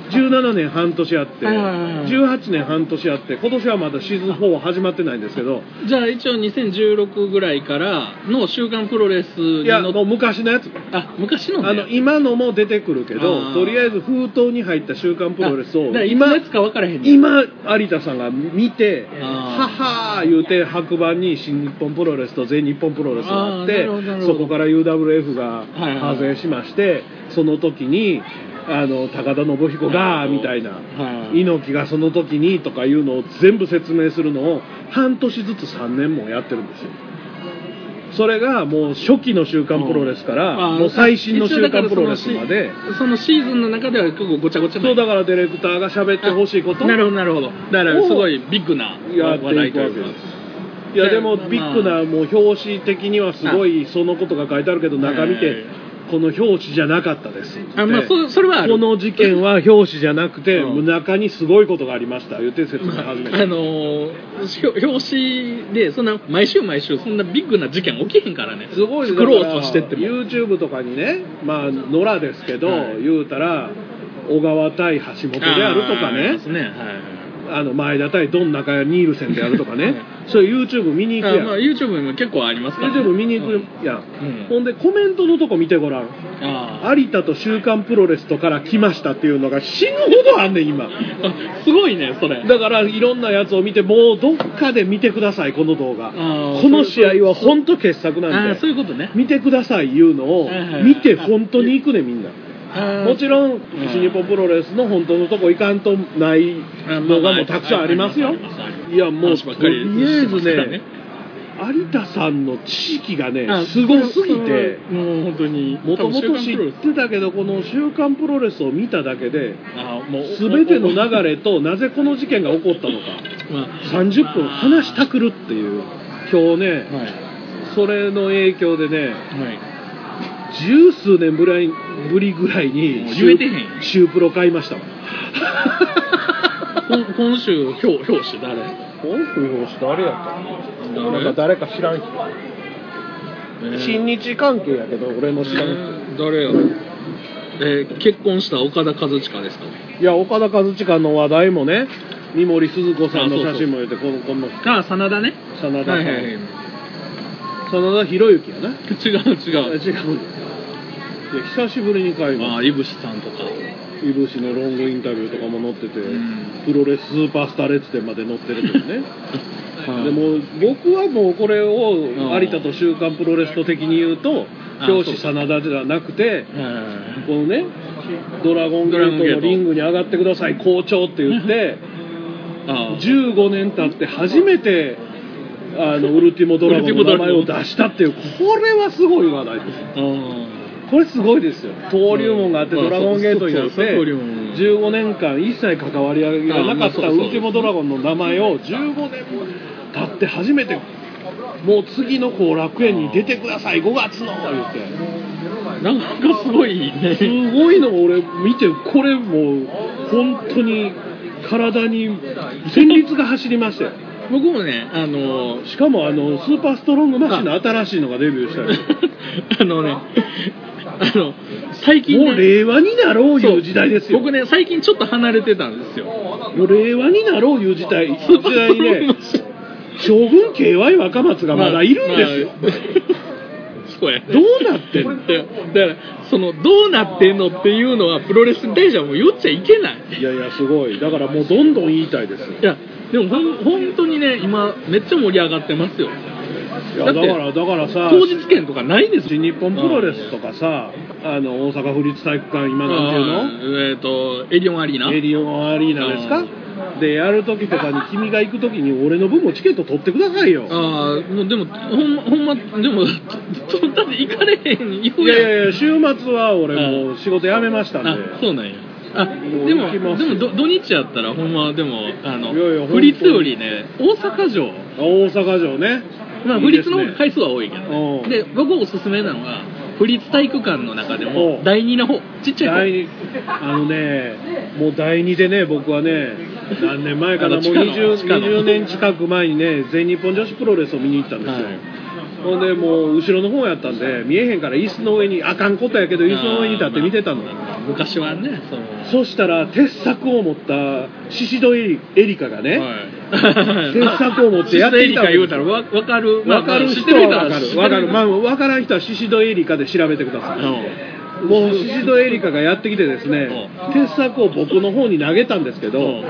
S2: 17年半年あって、
S1: はいはいはい
S2: 18年半年あって今年はまだシーズン4は始まってないんですけど。
S1: じゃあ一応2016ぐらいからの「週刊プロレス」
S2: いやもう昔のやつ。
S1: あ昔のね。
S2: あの今のも出てくるけ
S1: あ
S2: ど
S1: ー。
S2: とりあえず封筒に入った「週刊プロレス」を
S1: あだからいつの
S2: 今
S1: やつか分からへん
S2: 今有田さんが見て「は
S1: あ
S2: はー」言うて白板に新日本プロレスと全日本プロレスがあってそこから UWF が
S1: はいはい
S2: 派生しましてその時にあの高田信彦がみたいな
S1: はい。
S2: 猪木がその時にとかいうのを全部説明するのを半年ずつ3年もやってるんですよ。それがもう初期の「週刊プロレス」から
S1: まあ
S2: もう最新の「週刊プロレス」まで。
S1: そのシーズンの中では結構ごちゃごちゃ
S2: そうだからディレクターが喋ってほしいこと。
S1: なるほどなるほど。だからすごいビッグな話題というか。
S2: すいやでも
S1: まあ
S2: ビッグなもう表紙的にはすごいそのことが書いてあるけど中見てこの表紙じゃなかったです。
S1: あまあそそれは
S2: この事件は表紙じゃなくて
S1: うん。
S2: 中にすごいことがありました。言って説明始め
S1: あ
S2: た
S1: のー表紙でそんな毎週毎週そんなビッグな事件起きへんからね。
S2: すごい
S1: 作ろうとしてっても。
S2: YouTube とかにねまあ野良ですけど、
S1: はい。
S2: 言うたら小川対橋本であるとか
S1: あーありま
S2: ね。
S1: すねはい
S2: あの前田対ドン中谷ニールセンであるとかね。そういう YouTube 見に行くやん。
S1: あまあ YouTube にも結構ありますから、
S2: YouTube 見に行くやん、
S1: うん。
S2: ほんでコメントのとこ見てごらん。
S1: あ
S2: 有田と週刊プロレスとから来ましたっていうのが死ぬほどあんねん今。
S1: すごいねそれ。
S2: だからいろんなやつを見てもうどっかで見てくださいこの動画。この試合は本当傑作なんで。
S1: そういうことね。
S2: 見てくださいいうのを見て本当に行くねみんなもちろん
S1: ん
S2: 新日本プロレスの本当のとこ行かんとないのがもうたくさんありますよ。いやもうとりあえずね有田さんの知識がね
S1: あ
S2: すごすぎて
S1: もう本当に。
S2: もともと知ってたけどこの「週刊プロレス」を見ただけで全ての流れとなぜこの事件が起こったのか
S1: まあ
S2: 30分話したくるっていう今日ね
S1: はい。
S2: それの影響でね
S1: はい
S2: 十数年ぶりぶりぐらいに
S1: もう言えてへん
S2: シュープロ買いましたわ
S1: こん。今週表表紙誰？
S2: 本当に誰やった
S1: 誰？
S2: なんか誰か知らん人。
S1: えー。
S2: 新日関係やけど俺の知らん人。
S1: えー誰やろ？えー結婚した岡田和親ですか
S2: いや岡田和親の話題もね三森鈴子さんの写真も入れてこのこの
S1: あ真田ね。
S2: 真田さん、
S1: はいはいはい
S2: 真田広之やな。
S1: 違う違う。
S2: 違うんですいや久しぶりに買い
S1: まあ
S2: ま
S1: いぶしさんとか。
S2: いぶしのロングインタビューとかも載ってて、
S1: うん。
S2: プロレススーパースター列伝まで載ってるけどね。
S1: はい。
S2: でも僕はもうこれを
S1: うん。
S2: 有田と「週刊プロレス」と的に言うと
S1: あ
S2: 表紙真田じゃなくて
S1: は
S2: このねドラゴンゲートのリングに上がってください校長って言って
S1: い あー。
S2: 15年経って初めてあのウルティモドラゴンの名前を出したっていうこれはすごい話題です。
S1: あ
S2: これすごいですよ。登竜門があって
S1: うん。
S2: ドラゴンゲートになって
S1: そうそうそう登竜門。
S2: 15年間一切関わりがなかったウルティモドラゴンの名前を15年経って初めてもう次の後楽園に出てください5月の言って。
S1: ーなんかすごいね。
S2: すごいの俺見てこれもう本当に体に旋律が走りましたよ
S1: 僕もねあの
S2: しかもあのスーパーストロングマシンの新しいのがデビューしたよ。
S1: あのねあの最近、ね、
S2: もう令和になろういう時代ですよ。
S1: 僕ね最近ちょっと離れてたんですよ。
S2: もう令和になろういう時代。時代にね将軍 KY 若松がまだいるんですよ、
S1: まあ息子やね。
S2: どうなってんの？
S1: だからそのどうなってんのっていうのはプロレスに対してはもう言っちゃいけない。
S2: いやいやすごい。だからもうどんどん言いたいです
S1: いやでもほん本当にね今めっちゃ盛り上がってますよ。
S2: いや
S1: だって
S2: だからだからさ
S1: 当日券とかないです
S2: 新日本プロレスとかさあの大阪府立体育館今なんていうの？
S1: えっ、とエディオンアリーナ。
S2: エリオンアリーナですか？でやる時とかに君が行く時に俺の分もチケット取ってくださいよ。
S1: ああもうでもほんまほんまでもそ そんなで行かれへん言う
S2: い
S1: や
S2: いやいや週末は俺もう仕事辞めましたんで。
S1: あそうなんやあでもでもど土日やったらほんまでもあの府立よりね大阪城。
S2: 大阪城ね。
S1: まあ府立の方が回数は多いけど
S2: うん。
S1: ねで僕おすすめなのは府立体育館の中でも
S2: うん。
S1: 第2の方ちっちゃい
S2: 第二。あのねもう第2でね僕はね何年前かなもう
S1: あの地下の
S2: 20,
S1: 地下の。
S2: 20年近く前にね全日本女子プロレスを見に行ったんですよ、
S1: はい。
S2: ほんでもう後ろの方やったんで見えへんから椅子の上にあかんことやけど椅子の上に立って見てたの
S1: 昔はねその
S2: そしたら鉄柵を持った宍戸エリエリカがね、
S1: はい
S2: 鉄柵を持ってやっていた
S1: システエリカ言うたらわ分かる
S2: わかる人はわかる。わかる。まあ、わからん人は宍戸エリカで調べてください。もう宍戸エリカがやってきてですね、鉄柵を僕の方に投げたんですけど、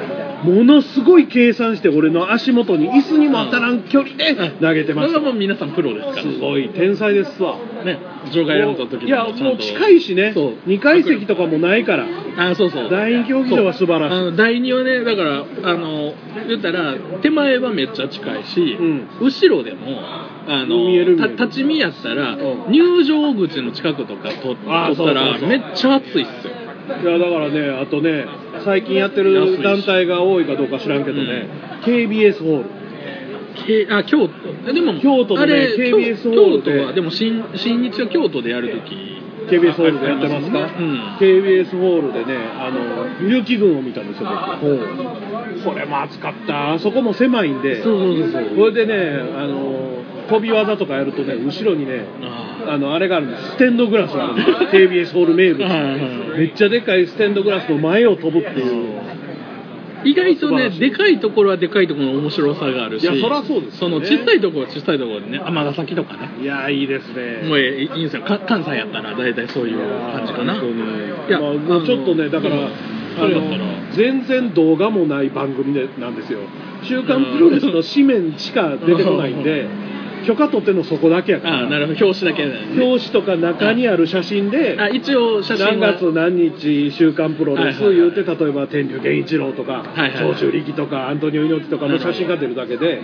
S2: ものすごい計算して俺の足元に椅子にも当たらん距離で投げてまし
S1: それはもう
S2: た。
S1: 皆さんプロです。から
S2: すごい天才ですわ。
S1: ね場外やると時
S2: いや、もう近いしね、
S1: そう。
S2: 2階席とかもないから、
S1: あそうそう
S2: 第二競技場は素晴らしい。
S1: あの第二はねだからあの言ったら手前はめっちゃ近いし、
S2: うん。
S1: 後ろでもあの
S2: 見える見える。
S1: た立ち見やったら、
S2: うん。
S1: 入場口の近くとか撮ったら
S2: そうそうそう。
S1: めっちゃ暑いっすよ。
S2: いやだからね、あとね、最近やってる団体が多いかどうか知らんけどね、KBS ホール。
S1: けあ京都。でも
S2: 京都のね
S1: あれ
S2: KBS
S1: 京
S2: ホールで。
S1: 京都はでも新新日は京都でやるとき
S2: KBS ホールでやってますか、
S1: うん。
S2: KBS ホールでね、あの、勇気軍を見たんですよ、僕。これも暑かった。あそこも狭いんで、
S1: そうそうそう。
S2: これでね、あの、飛び技とかやるとね、後ろにね、
S1: あ
S2: の、あれがあるんです。ステンドグラスがあるんです。KBS ホール名物。めっちゃでかいステンドグラスの前を飛ぶっていう。
S1: 意外とねでかいところはでかいところの面白さがあるし
S2: いやそらそうですね
S1: その小さいところは小さいところでね尼崎とかね
S2: いや、いいですね。
S1: もういいんですよ関西やったら大体そういう感じかないや
S2: まあもうちょっとね、だから、あの全然動画もない番組でなんですよ。週刊プロレスの紙面しか出てこないんで、許可取ってんのそこだけやから。
S1: ああなるほど。表紙だけね。
S2: 表紙とか中にある写真で、
S1: あ一応写真
S2: 何
S1: は
S2: 月何日週刊プロレス
S1: はいはいは
S2: 言
S1: いう
S2: て、例えば天竜源一郎とか、長州力とか、アントニオ猪木とかの写真が出るだけで、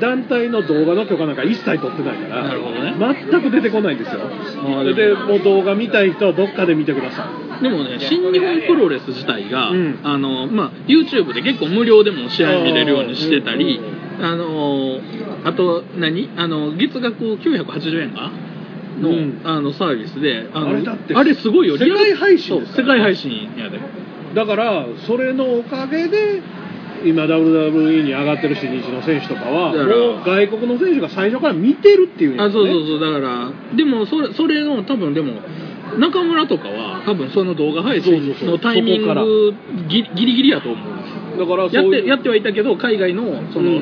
S2: 団体の動画の許可なんか一切取ってないから、
S1: なるほどね。
S2: 全く出てこないんですよ。それで、も。う動画見たい人はどっかで見てください。
S1: でもね新日本プロレス自体が、
S2: うん。
S1: あのまあ、YouTube で結構無料でも試合見れるようにしてたり
S2: うん
S1: あのあと何？あの月額980円がの,、
S2: うん。
S1: あのサービスであの
S2: あれだって
S1: あれすごいよ。
S2: 世界配信
S1: 世界配信やで。
S2: だから、それのおかげで、今 WWE に上がってる新日の選手とかは、外国の選手が最初から見てるっていうね。
S1: あそうそうそう。だからでもそれそれの多分でも中村とかは多分その動画配信のタイミングギリギリやと思う
S2: だからそ
S1: やってやってはいたけど海外のその、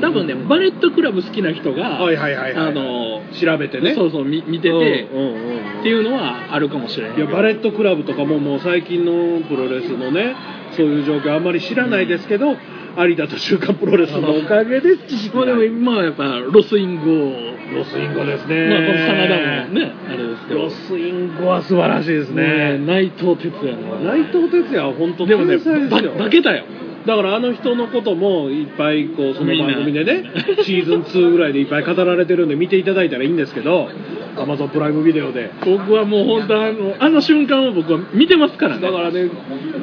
S1: 多分ねバレットクラブ好きな人が、
S2: はいはいはいはい
S1: あの
S2: 調べてね。
S1: そうそう見見てて、っていうのはあるかもしれない
S2: いやバレットクラブとかももう最近のプロレスのねそういう状況あんまり知らないですけど、有田と週刊プロレスのおかげで知識
S1: まあでも今はやっぱロスインゴ。
S2: ロスインゴですね。
S1: まあこの SANADA もねあれですけど。
S2: ロスインゴは素晴らしいですね。
S1: ね内藤哲也の。
S2: 内藤哲也は本当
S1: でもね化けたよ
S2: だからあの人のこともいっぱいこうその番組でね シーズン2ぐらいでいっぱい語られてるんで見ていただいたらいいんですけど Amazon プライムビデオで。
S1: 僕はもう本当あのあの瞬間を僕は見てますからね。
S2: だからね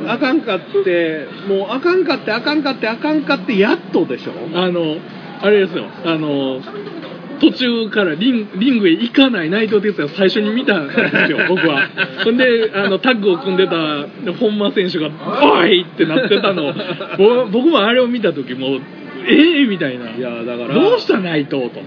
S2: あかんかってもうあかんかってあかんかってあかんかってやっとでしょ。
S1: あのあれですよ。あの途中からリンリングへ行かない内藤哲也を最初に見たんですよ僕は。ほんであのタッグを組んでた本間選手が「おい!」ってなってたの。ぼ僕もあれを見た時もうええみたいな。い
S2: やだから。
S1: どうした内藤と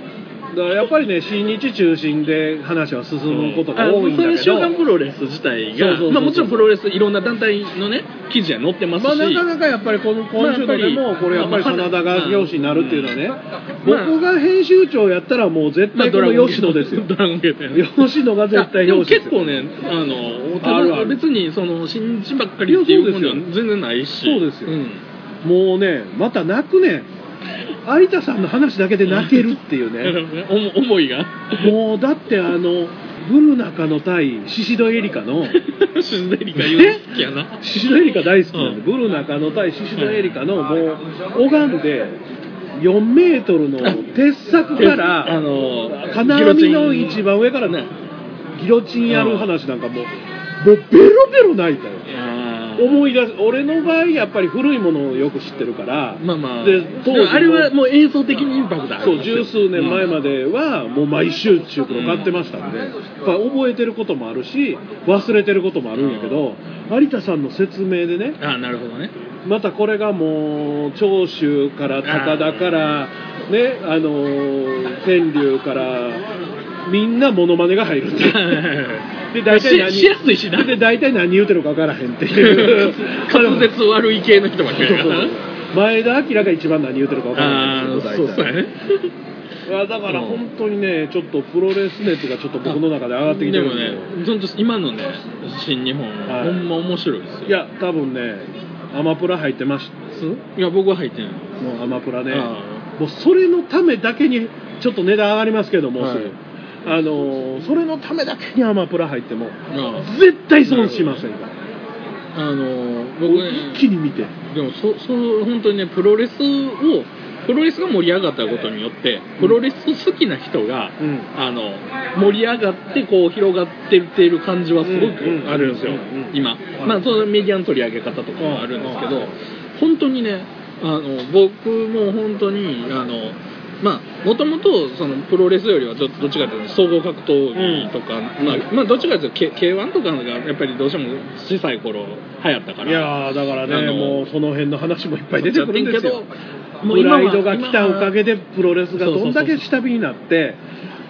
S2: だからやっぱりね新日中心で話は進むことが多いんだけど、
S1: あのそれ週刊プロレス自体がまあ、もちろんプロレスいろんな団体のね記事は載ってますし、
S2: まあ、なかなかやっぱりこの今週のでも、これやっぱり真田が表紙になるっていうのはね、
S1: まあ
S2: 僕が編集長やったらもう絶
S1: まあ
S2: 対この吉野ですよ。
S1: ドラゴンゲートやね
S2: 吉野が絶対表紙。
S1: 結構ねあのた
S2: あるある
S1: 別にその新日ばっかりっていうものは全然ないし。
S2: そうですよ。
S1: ん。
S2: もうね、また泣くね。ん。有田さんの話だけで泣けるっていうね。
S1: お思いが。
S2: もうだってあの、ブルナカの対宍戸エリカの、
S1: シズデリカ好きやな。
S2: 宍戸エリカ大好きなんで、
S1: うん。
S2: ブルナカの対宍戸エリカのもう、拝んで、4メートルの鉄柵から、
S1: あの
S2: 金網の一番上からね、ギロチンやる話なんかもう、もうベロベロ泣いたよ。思い出す、俺の場合、やっぱり古いものをよく知ってるから、
S1: まあまあ。
S2: で当時も
S1: あれはもう映像的にインパクトある。
S2: そう十数年前まではもう毎週中黒買ってましたんで、やっぱ覚えてることもあるし忘れてることもあるんやけど、有田さんの説明でね
S1: あーなるほどね。
S2: またこれがもう長州から高田からねあのー天竜からみんなモノマネが入るっていう。で大体何
S1: ししやすいしな。
S2: で大体何言うてるか分からへんっていう。
S1: 滑舌悪い系の人ばっかり
S2: 前田明が一番何言うてるか分からへん
S1: あ
S2: っていう
S1: あそうそうやね。
S2: いやだから本当にね、ちょっとプロレス熱がちょっと僕の中で上がってきて
S1: でも
S2: るんで、
S1: ね本当今のね新日本は
S2: はい。
S1: ほんま面白いですよ。
S2: いや、多分ね、アマプラ入ってます、
S1: いや僕は入ってない。
S2: もうアマプラね、
S1: あ
S2: もうそれのためだけに、ちょっと値段上がりますけども、
S1: はい
S2: あのーそれのためだけにアマプラ入っても、
S1: あ
S2: 絶対損しませんから、
S1: あの僕ね
S2: 一気に見て、
S1: でもそそう本当にねプロレスをプロレスが盛り上がったことによってプロレス好きな人が、
S2: うん。
S1: あの盛り上がってこう広がってってる感じはすごくあるんですよ、今、まあそのメディアの取り上げ方とかもあるんですけど、本当にねあの僕も本当にあのまあもともとそのプロレスよりはどどっちかというと総合格闘技とか、まあ、まあどっちかというと K- K1 とかがやっぱりどうしても小さい頃流行ったから
S2: いやーだからね、もうその辺の話もいっぱい出てくるんですよ。
S1: もう
S2: プライドが来たおかげでプロレスがどんだけ下火になって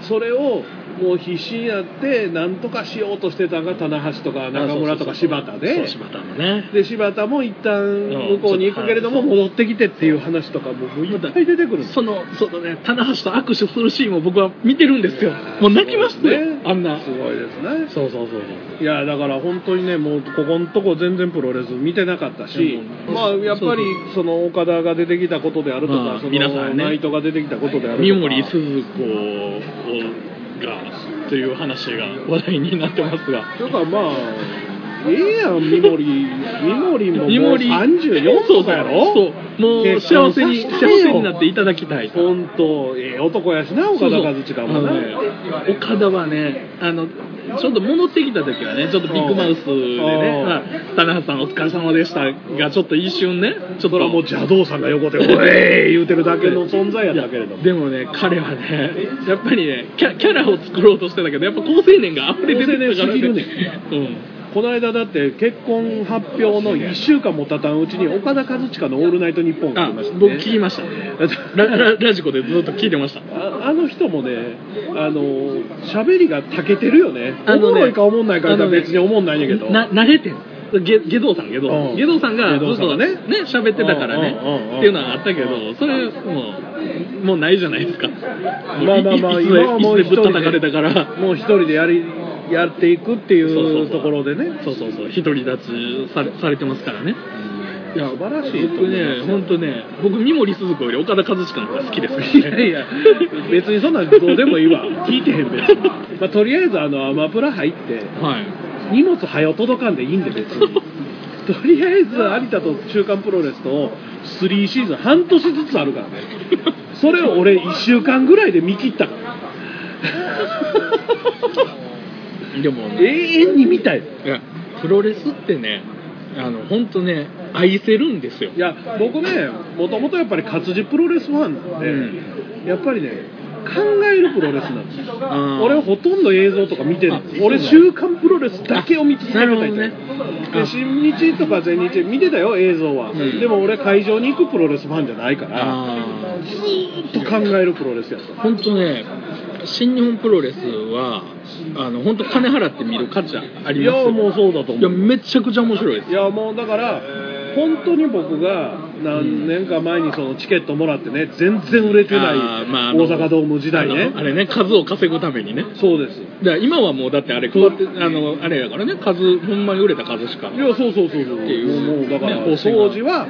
S2: それをもう必死になってなんとかしようとしてたのが棚橋とか中村とか柴田で。
S1: 柴田もね。
S2: で柴田も一旦向こうに行くけれども戻ってきてっていう話とかももういっぱい出てくる
S1: そのそのね。棚橋と握手するシーンも僕は見てるんですよ。もう泣きまし
S2: ね。
S1: あんな。
S2: すごいですね。
S1: そうそうそう
S2: いやだから本当にねもうここのとこ全然プロレス見てなかったし
S1: うん
S2: まあやっぱりその岡田が出てきたことであると
S1: まあ
S2: かその
S1: 皆さんね。
S2: ナイトが出てきたことであるとか。
S1: 三森すず子がという話が話題になってますが。
S2: というかまあええやん三森三森ももう
S1: 三森
S2: 34とかやろ？
S1: そう。もう
S2: 結婚
S1: 幸せに
S2: させてよ。
S1: 幸せになっていただきたい
S2: 本当ええ男やしな岡田和親もな。
S1: あのね岡田はねあのちょっと戻ってきた時はねちょっとビッグマウスでね
S2: う。ん
S1: まあ棚橋さんお疲れ様でしたがちょっと一瞬ねちょっと。
S2: それはもう邪道さんが横で「おい!」言うてるだけの存在やったけれども。
S1: でもね彼はねやっぱりねキャキャラを作ろうとしてたけどやっぱ高青年が溢れててたから
S2: 高青年すぎるね
S1: うん
S2: この間だって結婚発表の1週間も経たんうちに岡田和親の「オールナイトニッポン」が
S1: あ
S2: 来ましたね
S1: 僕聞きましたラララジコでずっと聞いてました。
S2: ああの人もね、あの喋りがたけてるよね、
S1: あのね
S2: おもろいかおもんないか別に思んないんやけど、
S1: な慣れてんゲゲドウさんゲドウさ
S2: うん
S1: んゲドウさんがずっとね喋ってたからね。っていうのはあったけどそれもうもうないじゃないですか。
S2: まあまあまあ、今はもう一人
S1: いつでぶったたかれたから。
S2: で、もう一人でやりやっていくってい
S1: そう
S2: ところでね、
S1: そうそうそう。独り立ちされされてますからね。いや
S2: 素晴らしいと
S1: 僕ね本当ね僕三森すず子より岡田和親の方が好きです
S2: いやいや、別にそんなんどうでもいいわ、聞いてへん別に、まあ、とりあえずあのアマプラ入って、
S1: はい。
S2: 荷物はよ届かんでいいんで、別に。とりあえず有田と週刊プロレスと3シーズン半年ずつあるからね。それを俺1週間ぐらいで見切った。か ら
S1: でもね
S2: 永遠に見たい。
S1: いやプロレスってねあの本当ね愛せるんですよ。
S2: いや僕ねもともとやっぱり活字プロレスファンなんで、
S1: うん。
S2: やっぱりね考えるプロレスなんです。俺はほとんど映像とか見てる
S1: あ
S2: 俺週刊プロレスだけを見続けたい
S1: なるほどね。
S2: で新日とか全日見てたよ映像は、
S1: うん。
S2: でも俺会場に行くプロレスファンじゃないから
S1: あ
S2: ずーっと考えるプロレスやった。
S1: 本当ね新日本プロレスはあの本当金払って見る価値あり
S2: い
S1: ますよ。
S2: やもうそうだと
S1: いや
S2: 思う
S1: めちゃくちゃ面白いです。
S2: いやもうだから本当に僕が何年か前にそのチケットもらってね全然売れてない
S1: あーまああの
S2: 大阪ドーム時代ね。
S1: あのあれね数を稼ぐためにね。
S2: そうです
S1: だから今はもうだってあれ配ってあのあれやからね数ほんまに売れた数しか。
S2: いやそうそうそうそう。
S1: っていう。
S2: もうだから、
S1: ね
S2: 当時は。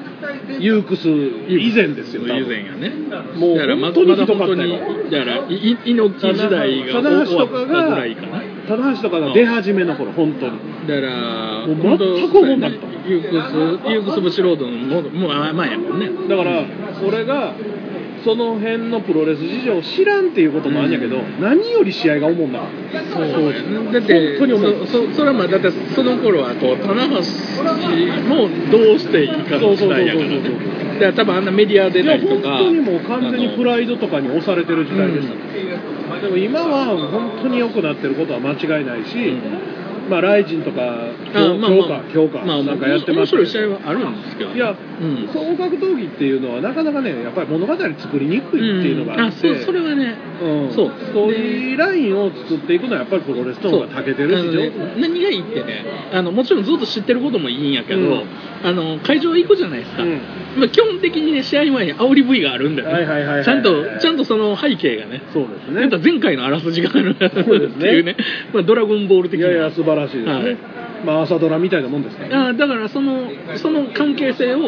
S2: ユークス以前ですよ多分。
S1: 以前やね。
S2: もう
S1: だからま
S2: 本当にひどかったよ。
S1: だからいい猪木時代が
S2: 棚橋とか
S1: 終わったぐらいかな。
S2: が棚橋とかが出始めの頃本当に。
S1: だから
S2: もう全く思んなかった
S1: ユークスユークスブシロードのももう前やもんね。
S2: だから俺がその辺のプロレス事情を知らんっていうこともあるんやけど、何より試合が思んなかった。
S1: そうだってそそそれはまあだってその頃はこう棚橋もどうしていいかの時代やから。ね多分あんなメディア出たりとか。
S2: 本当にもう完全にプ
S1: イ
S2: ライドとかに押されてる時代でした、でも今は本当に良くなってることは間違いないし、まあライジンとか
S1: あまあまあ
S2: 強化強化
S1: まあ
S2: なんかやってます
S1: 面白い試合はあるんですけど
S2: いや、
S1: うん。
S2: 総格闘技っていうのはなかなかねやっぱり物語作りにくいっていうのがあって、
S1: うんあそうそれはね
S2: うん。
S1: そう。
S2: ストーリーラインを作っていくのはやっぱりプロレスの方が長けてるし
S1: ね何がいいってねあのもちろんずっと知ってることもいいんやけど、
S2: うん。
S1: あの会場行くじゃないですか、
S2: うん。
S1: まあ、基本的にね試合前に煽り V があるんだよね、
S2: はいはいはいはい
S1: ちゃんとちゃんとその背景がね。
S2: そうですね。
S1: 前回のあらすじがあるって
S2: そうですね。
S1: いうね、まあ、ドラゴンボール的な。
S2: いやいや素晴らしいですね、
S1: はい。
S2: まあ朝ドラみたいなもんですから
S1: あだからそのその関係性を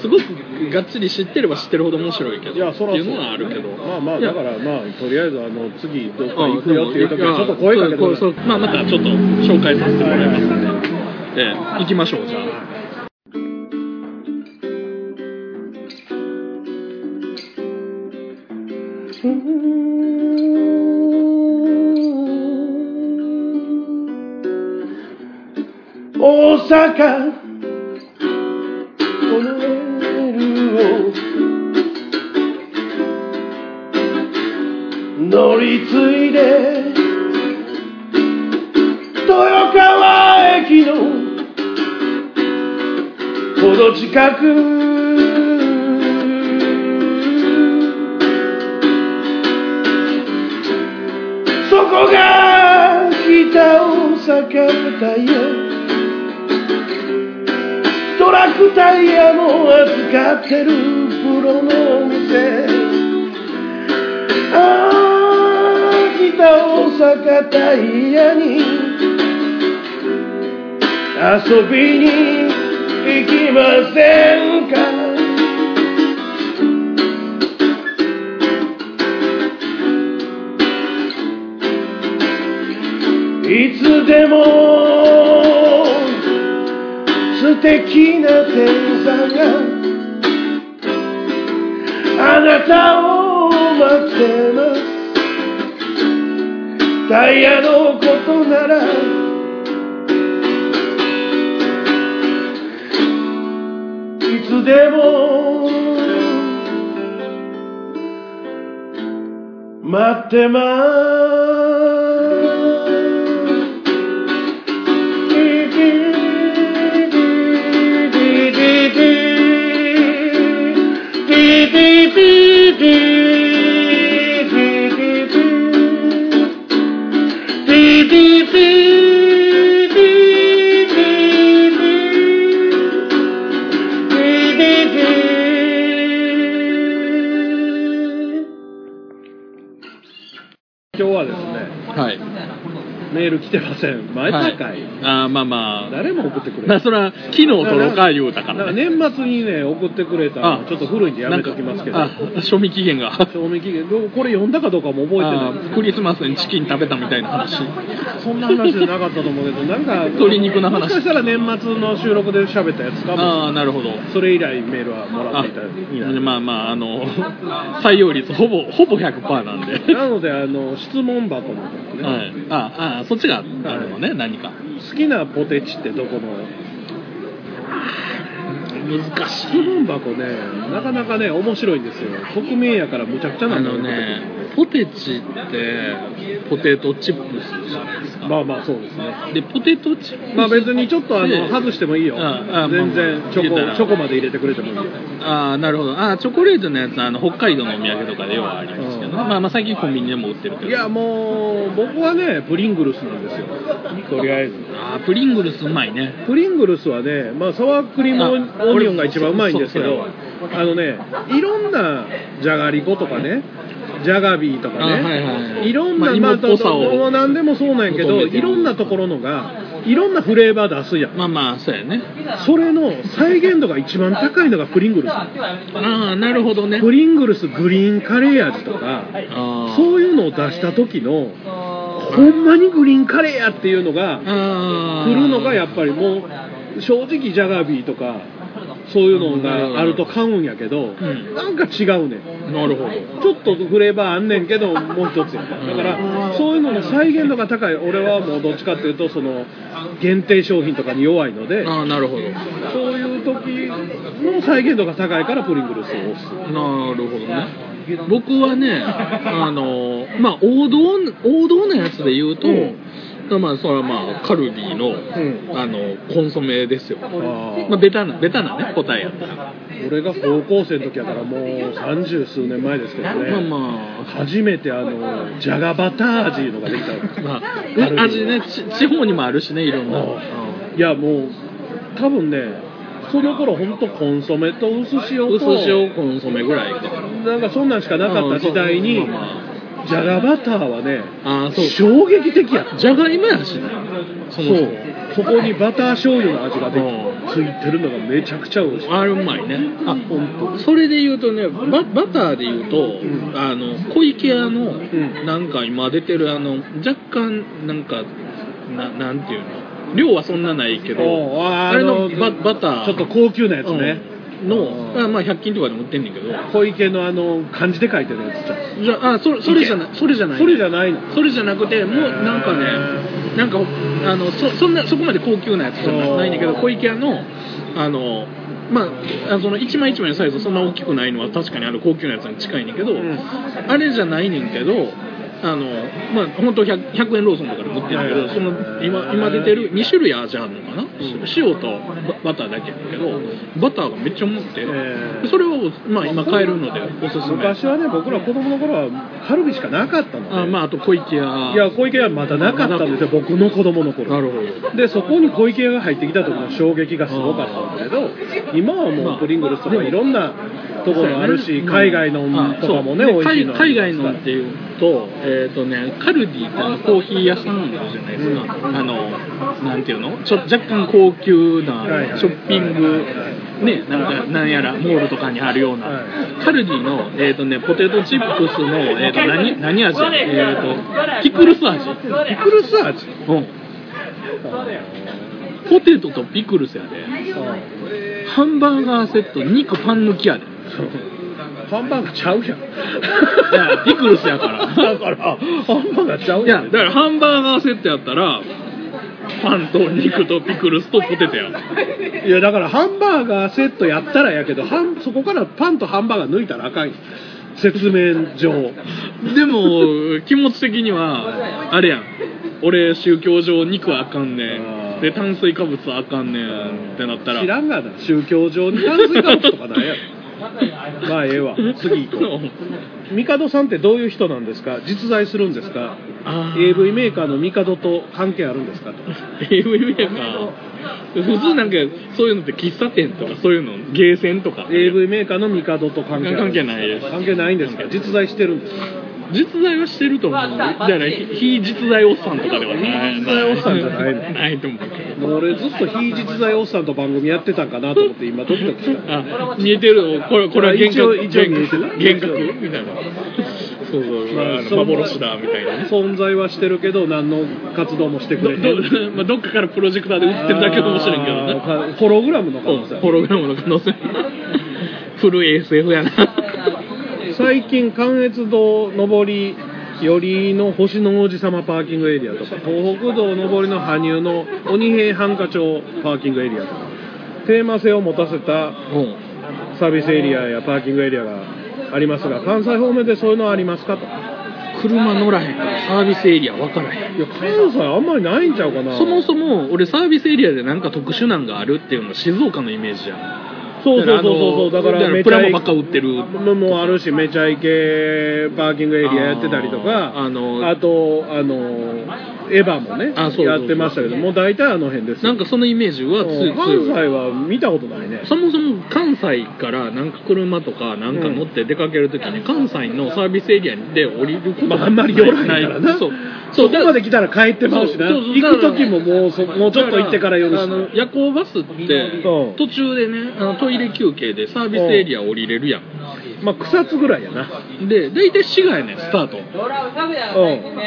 S1: すごくがっちり知ってれば知ってるほど面白いけど
S2: いやそら
S1: っていうのはあるけど。
S2: まあまあだからまあとりあえずあの次どっか
S1: あ
S2: 行くよっていう時はちょっと声かけて
S1: そうまあまたちょっと紹介させてもらいますんで、ええ。行きましょうじゃあ
S2: 大阪。このメールを乗り継いで。豊川駅の。ほど近く。そこが北大阪タイクタイヤも扱ってるプロのお店。ああ北大阪タイヤに。遊びに行きませんか？いつでもな天さんがあなたを待ってます。タイヤのことならいつでも待って今せん。前
S1: はい。
S2: 高い、
S1: あーまあまあ
S2: 誰も送ってくれ
S1: まあそれは昨日撮ろうか言うたからね。
S2: 年末にね送ってくれた
S1: あ
S2: のちょっと古いんでやめときますけど。
S1: 賞味期限が。
S2: 賞味期限。これ読んだかどうかも覚えて
S1: あ
S2: ない。
S1: ークリスマスにチキン食べたみたいな話。
S2: そんな話じゃなかったと思うけどなんか
S1: 鶏肉の話。
S2: もしかしたら年末の収録で喋ったやつかも。
S1: ああなるほど。
S2: それ以来メールはもら
S1: あ
S2: っていたいな。
S1: まあまああの採用率ほぼほぼ100%なんで。
S2: なのであの質問箱の方ね、
S1: はい、ああそっちがあるのね、何か。
S2: 好きなポテチってどこの
S1: 難しい
S2: 箱ね。なかなかね面白いんですよ。国民やからむちゃくちゃな
S1: あ
S2: の
S1: のねポテチってポテトチップスじゃないですか。
S2: まあまあそうですね。
S1: でポテトチップス。
S2: まあ別にちょっとあ
S1: で
S2: の外してもいいよ。
S1: ああ
S2: 全然チョ
S1: まあま
S2: チョコまで入れてくれてもいいよ。
S1: ああなるほど。あーチョコレートのやつあの北海道のお土産とかでようありますけど、
S2: うん。
S1: まあまあ最近コンビニでも売ってるけど。
S2: いやもう僕はねプリングルスなんですよ。とりあえず。
S1: あープリングルスうまいね。
S2: プリングルスはね、まあ、サワークリーム
S1: あ
S2: オニオンが一番うまいんですけどあのねいろんなじゃがりことかねじゃがビーとかね、
S1: いはいはい。
S2: いろんな、
S1: まあ芋っぽさを
S2: 何でもそうなんやけどいろんなところのがいろんなフレーバー出すやん。
S1: まあまあそうやね。
S2: それの再現度が一番高いのがプリングルス。
S1: ああなるほどね。
S2: プリングルスグリーンカレー味とかそういうのを出した時のほんまにグリーンカレーやっていうのが来るのがやっぱりもう正直ジャガビーとかそういうのがあると買うんやけど、
S1: ん。
S2: なんか違うねん。
S1: なるほど。
S2: ちょっとフレーバーあんねんけどもう一つやだからそういうのの再現度が高い。俺はもうどっちかっていうとその限定商品とかに弱いので
S1: ああなるほど。
S2: そういう時の再現度が高いからプリングルスを押す。
S1: なるほどね。僕はねあのまあ王道王道なやつで言うと、まあそれはまあカルディの、
S2: ん。
S1: あのコンソメですよ。まあベタなベタなね答えやった。ら
S2: 俺が高校生の時やからもう三十数年前ですけどね、
S1: まあま
S2: 初めてあのジャガバター味のができたんです
S1: あ、まあ、味ねち地方にもあるしねいろんな、
S2: うん。いやもう多分ねその頃本当コンソメと薄塩と
S1: 薄塩コンソメぐらいか。
S2: なんかそんなんしかなかった時代に
S1: うんそうまあ
S2: ジャガバターはね
S1: ああそう
S2: 衝撃的や
S1: じゃがいもやしねそ
S2: そ
S1: そも
S2: そこにバター醤油の味がで
S1: うん。
S2: ついてるのがめちゃくちゃ美味しい。
S1: あれうまいね。あ
S2: 本当
S1: それで言うとねババターで言うと、
S2: ん。
S1: あの小池屋の、
S2: ん。
S1: なんか今出てるあの若干なんかななんていうの。量はそんなないけど
S2: あ
S1: れのババター。
S2: ちょっと高級なやつね、
S1: うんの、
S2: うん。
S1: あまあ100均とかでも売ってんねんけど。
S2: 小池のあの漢字で書いてるやつじゃん。
S1: じゃあそれそれじゃない。それじゃない
S2: それじゃないの？
S1: それじゃなくてもうなんかねなんかあのそそんなそこまで高級なやつじゃなないんだけど小池屋のあのまあ、あその一枚一枚のサイズそんな大きくないのは確かにあの高級なやつに近いねんけど、
S2: ん。
S1: あれじゃないねんけどあのまあ本当 100, 100円ローソンとかで売ってるんだけど、その今今出てる2種類味あるのかな、塩とババターだけやねんけどバターがめっちゃうまくて、
S2: えー
S1: それを、まあ、今買えるのでおすすめ。
S2: 昔はね僕ら子供の頃はカルビしかなかったので。
S1: あまああと小池屋。
S2: いや小池屋はまだなかったんですよ僕の子供の頃。
S1: なるほど。
S2: でそこに小池屋が入ってきた時の衝撃がすごかったんだけど今はもうプリングルスとかいろんなところもあるし海外のとかもね
S1: あそう。
S2: 美味しいの
S1: で海海外のっていうと,、えーとね、カルディってあのコーヒー屋さんあるじゃないですか、あのなんていうの？ちょ若干高級なショッピング、ね、なんかなんやらモールとかにあるような、
S2: はい。
S1: カルディの、えーとね、ポテトチップスの、えー、と何何味、えー、とピクルス味、
S2: ピクルス味？
S1: うん、ポテトとピクルスやで。ハンバーガーセット肉パン抜きやで
S2: ハンバーガーちゃうやん
S1: いやピクルスやから
S2: だからハンバーガーちゃう
S1: いや、だからハンバーガーセットやったら、パンと肉とピクルスとポテトやん。
S2: いやだからハンバーガーセットやったらやけどハンそこからパンとハンバーガー抜いたらあかんよ説明上
S1: でも、気持ち的には、あれやん。俺、宗教上肉はあかんね
S2: あー
S1: ん。で、炭水化物はあかんねんってなったら。
S2: 知らんがな宗教上に炭水化物とかないやろまあええわ。次行こう。帝さんってどういう人なんですか？実在するんですか？AV メーカーの帝と関係あるんですか？と
S1: AV メーカー。普通なんか、そういうのって喫茶店とか、そういうの、ゲーセンとか。
S2: AV メーカーの帝と関係
S1: 関係ないです。
S2: 関係ないんですか？実在してるんですか？
S1: 実在はしてると思う。だから、非実在おっさんとかでは。ない。
S2: 非実在おっさんじゃないの。
S1: ない。と思うけど。
S2: 俺ずっと非実在おっさんと番組やってたんかなと思って今ドキドキした
S1: あ見えてるこれこれは幻覚幻覚？みたいな。そうそう、
S2: まあ
S1: 幻だみたいな。ね
S2: 存在はしてるけど何の活動もしてく
S1: ど
S2: れて
S1: ど,、まあ、どっかからプロジェクターで売ってるだけかもしれんけどね。
S2: ホログラムの可能性
S1: ホログラムの可能性。古い SF やな
S2: 最近関越道上り寄りの星の王子様パーキングエリアとか東北道上りの羽生の鬼平繁華町パーキングエリアとかテーマ性を持たせたサービスエリアやパーキングエリアがありますが関西方面でそういうのはありますかと。
S1: 車乗らへんからサービスエリア分からへん。
S2: いや関西あんまりないんちゃうかな。
S1: そもそも俺サービスエリアでなんか特殊なんがあるっていうのは静岡のイメージじゃん
S2: そうそうそうそう。だからめちゃイ
S1: プラモばっか売ってる。
S2: のもあるしめちゃイケパーキングエリアやってたりとか
S1: あの
S2: あとあのエヴァもねやってましたけどもう大体あの辺ですよ。
S1: なんかそのイメージは強い
S2: 西は見たことないね。
S1: そもそも関西からなんか車とかなんか乗って出かけるときに関西のサービスエリアで降りること
S2: まあ、
S1: が
S2: あんまり寄らないからな。
S1: そう
S2: そこまで来たら帰ってまうしな。
S1: そうそう
S2: 行く時ももうそもうちょっと行ってから寄るし
S1: あの夜行バスって
S2: う。ん
S1: 途中でねあのトイレ休憩でサービスエリア降りれるやん。
S2: まあ草津ぐらいやな。
S1: で大体滋賀やねんスタート。
S2: う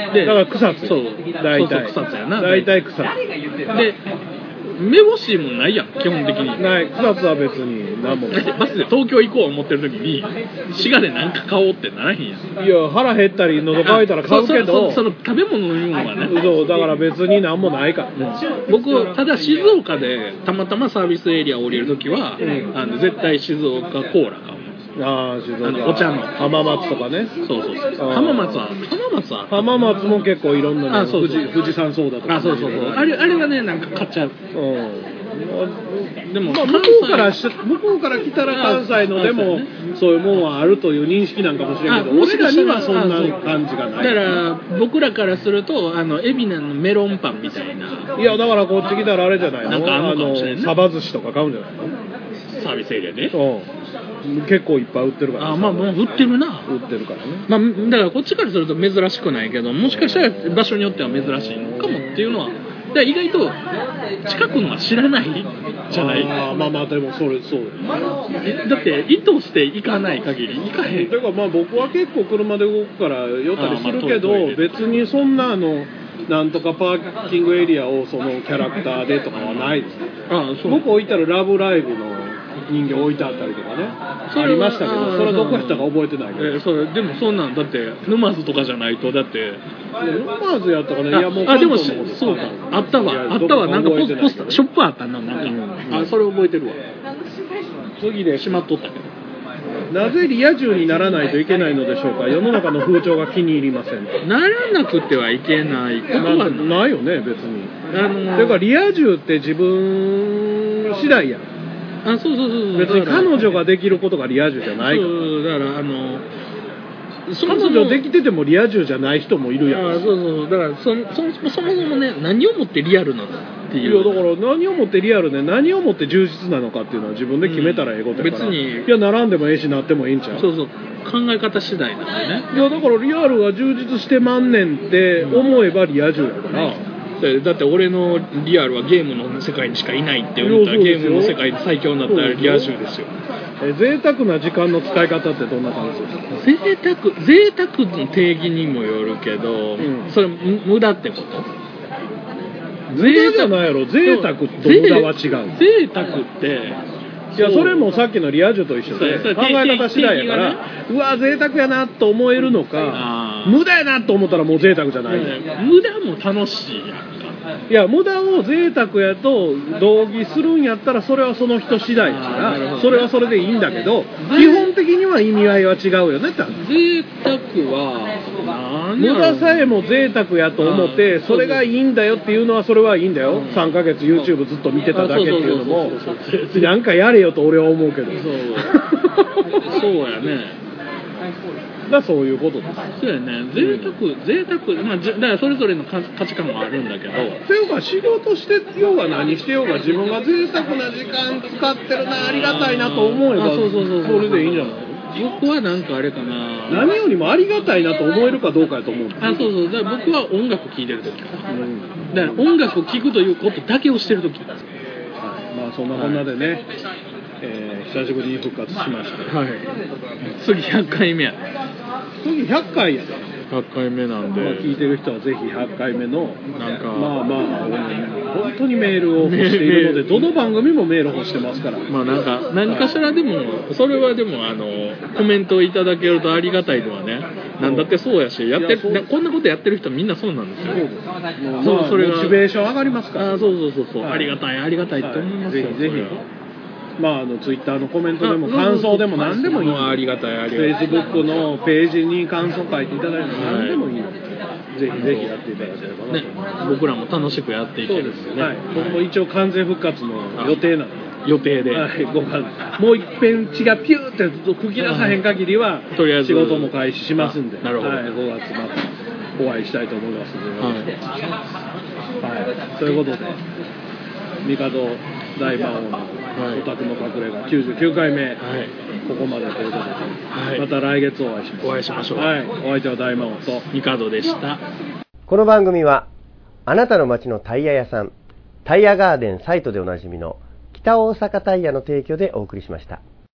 S2: ん。
S1: で
S2: だから草津。
S1: そう
S2: 大体。
S1: そうそう草津やな。
S2: 大体草津。
S1: で目星もないやん基本的に。
S2: ない。草津は別に何も。ない
S1: バスで東京行こう思ってる時に滋賀で何か買おうってならへんやん。
S2: いや腹減ったり喉乾いたら買うけど。
S1: そそその食べ物の飲み物はね。
S2: そうだから別に何もないから。ね
S1: 僕ただ静岡でたまたまサービスエリア降りるときは、
S2: うん。
S1: あの絶対静岡コーラ買う
S2: ああ静岡。
S1: あのお茶の。
S2: 浜松とかね。
S1: そうそうそう。
S2: あー。
S1: 浜松は。浜松は。
S2: 浜松も結構いろんなの
S1: あそうそう。
S2: 富士富士山ソーダとか
S1: あそうそうそう。あれあれはねなんか買っちゃう。
S2: うん。
S1: でも
S2: まあ、向こうからし向こうから来たら関西のでも
S1: あ
S2: そういうもんはあるという認識なんかもしれんけど俺らにはそんな感じがない。
S1: だから僕らからするとあの海老名のメロンパンみたいな。い
S2: やだからこっち来たらあれじゃないの？
S1: なんかあんのかもしれんね。
S2: サバ寿司とか買うんじゃないの？
S1: サービスエリアで
S2: うん結構いっぱい売ってるから
S1: あまあもう売ってるな。
S2: 売ってるからね。
S1: まあ、だからこっちからすると珍しくないけどもしかしたら場所によっては珍しいのかもっていうのはだ意外と近くのは知らないじゃない？
S2: あーまあまあでもそれそう。
S1: えだって意図して行かない限り。行かへん。
S2: てかまあ僕は結構車で動くから寄ったりするけど別にそんなあのなんとかパーキングエリアをそのキャラクターでとかはないです。ね
S1: あそう。
S2: 僕置いたら「ラブライブ!」の人形置いてあったりとかね。ありましたけどそれはどこやったか覚えてないけど。
S1: えそれでもそんなん。だって沼津とかじゃないとだって。
S2: まずやったかねいやもう
S1: ああでもそうか。あったわ。あったわ。なんかポスポスターショップあったななんか、
S2: うん。
S1: あそれ覚えてるわ。
S2: 次で
S1: しまっとったけど。
S2: なぜリア充にならないといけないのでしょうか？世の中の風潮が気に入りません。
S1: ならなくてはいけない。ことは
S2: なないよね別に。
S1: あの
S2: ていうかリア充って自分次第やん
S1: あそうそうそうそう。
S2: 別に彼女ができることがリア充じゃないから。
S1: そうだからあのそ
S2: 彼女できててもリア充じゃない人もいるやん。
S1: あそうそうだからそそそもそもそもね何をもってリアルなのって
S2: い
S1: いう
S2: やだから何をもってリアルで何をもって充実なのかっていうのは自分で決めたらええことやから、
S1: うん別に。
S2: いや並んでもええしなってもええんちゃう。
S1: そうそう。考え方次第なんでね。
S2: いやだからリアルが充実してまんねんって思えばリア充やから、
S1: でだって俺のリアルはゲームの世界にしかいないって思ったらゲームの世界で最強になったらリア充ですよ。
S2: え贅沢な時間の使い方ってどんな感じですか？
S1: 贅沢贅沢の定義にもよるけど、
S2: うん。
S1: それむ無駄ってこと？
S2: 無駄じゃないやろ。贅沢。と無駄は違う。
S1: 贅沢って
S2: いやそれもさっきのリア充と一緒で考え方次第やから、うわ贅沢やなと思えるのか
S1: あー
S2: 無駄やなと思ったらもう贅沢じゃない、
S1: 無駄も楽しいやん。か
S2: いや無駄を贅沢やと同義するんやったらそれはその人次第やからそれはそれでいいんだけど基本的には意味合いは違うよねって話
S1: 贅沢は何
S2: 無駄さえも贅沢やと思っ
S1: あ
S2: て
S1: ー
S2: それがいいんだよっていうのはそれはいいんだよ。
S1: うん。
S2: 3ヶ月 YouTube ずっと見てただけっていうのもなんかやれよと俺は思うけど。
S1: そうやね
S2: だからそういうことです。
S1: そうやね。贅沢贅沢まあじだからそれぞれの価価値観もあるんだけど。
S2: ていうか仕事してようが何してようが自分が贅沢な時間使ってるなありがたいなと思えば
S1: あそうそうそう
S2: それでいいんじゃない？
S1: 僕はなんかあれかな。
S2: 何よりもありがたいなと思えるかどうかやと思うんだ
S1: あそうそう。だから僕は音楽聴いてる時
S2: うん
S1: だから音楽を聴くということだけをしてる時
S2: はい。まあそんなこんなでね、えー久しぶりに復活しました
S1: はい。次100回目や
S2: 次100回やで、
S1: 100回目なん
S2: まあ、聞いてる人はぜひ100回目の
S1: なんか。
S2: まあまあ本当にメールを欲しているのでどの番組もメール欲してますから。
S1: まあなんか何かしらでもそれはでもあのコメントをいただけるとありがたいのはね。なんだってそうやしやってこんなことやってる人みんなそうなんですよ。そうそれが。
S2: モチベーション上がりますから。
S1: あそうそうそうそう、
S2: はい。
S1: ありがたいありがたいって思いますよ、
S2: はい。ぜひぜひまあ、あのツイッターのコメントでも感想でも何でもいい。
S1: ありがたいあ
S2: フ
S1: りがたい。
S2: ェイスブックのページに感想書いていただいて何でもいいので、ぜひぜひやっていただければなと
S1: ね僕らも楽しくやっていけるんですよね。
S2: はい、僕も一応完全復活の予定なので
S1: 予定で、
S2: はい、ごかもう一遍血がピューって吹き出さへん限りは、
S1: とりあえず
S2: 仕事も開始しますんで、
S1: あなるほど。
S2: はい、5月末お会いしたいと思いますので、はい、ということで、帝大魔王の
S1: はい。
S2: お宅の隠れ家。99回目、
S1: はい。
S2: ここまでということで、
S1: い。
S2: また来月お会いしましょう。
S1: お会いしましょう。
S2: はい、お相手は大魔王と、
S1: ミカドでした。
S6: この番組はあなたの街のタイヤ屋さんタイヤガーデンサイトでおなじみの北大阪タイヤの提供でお送りしました。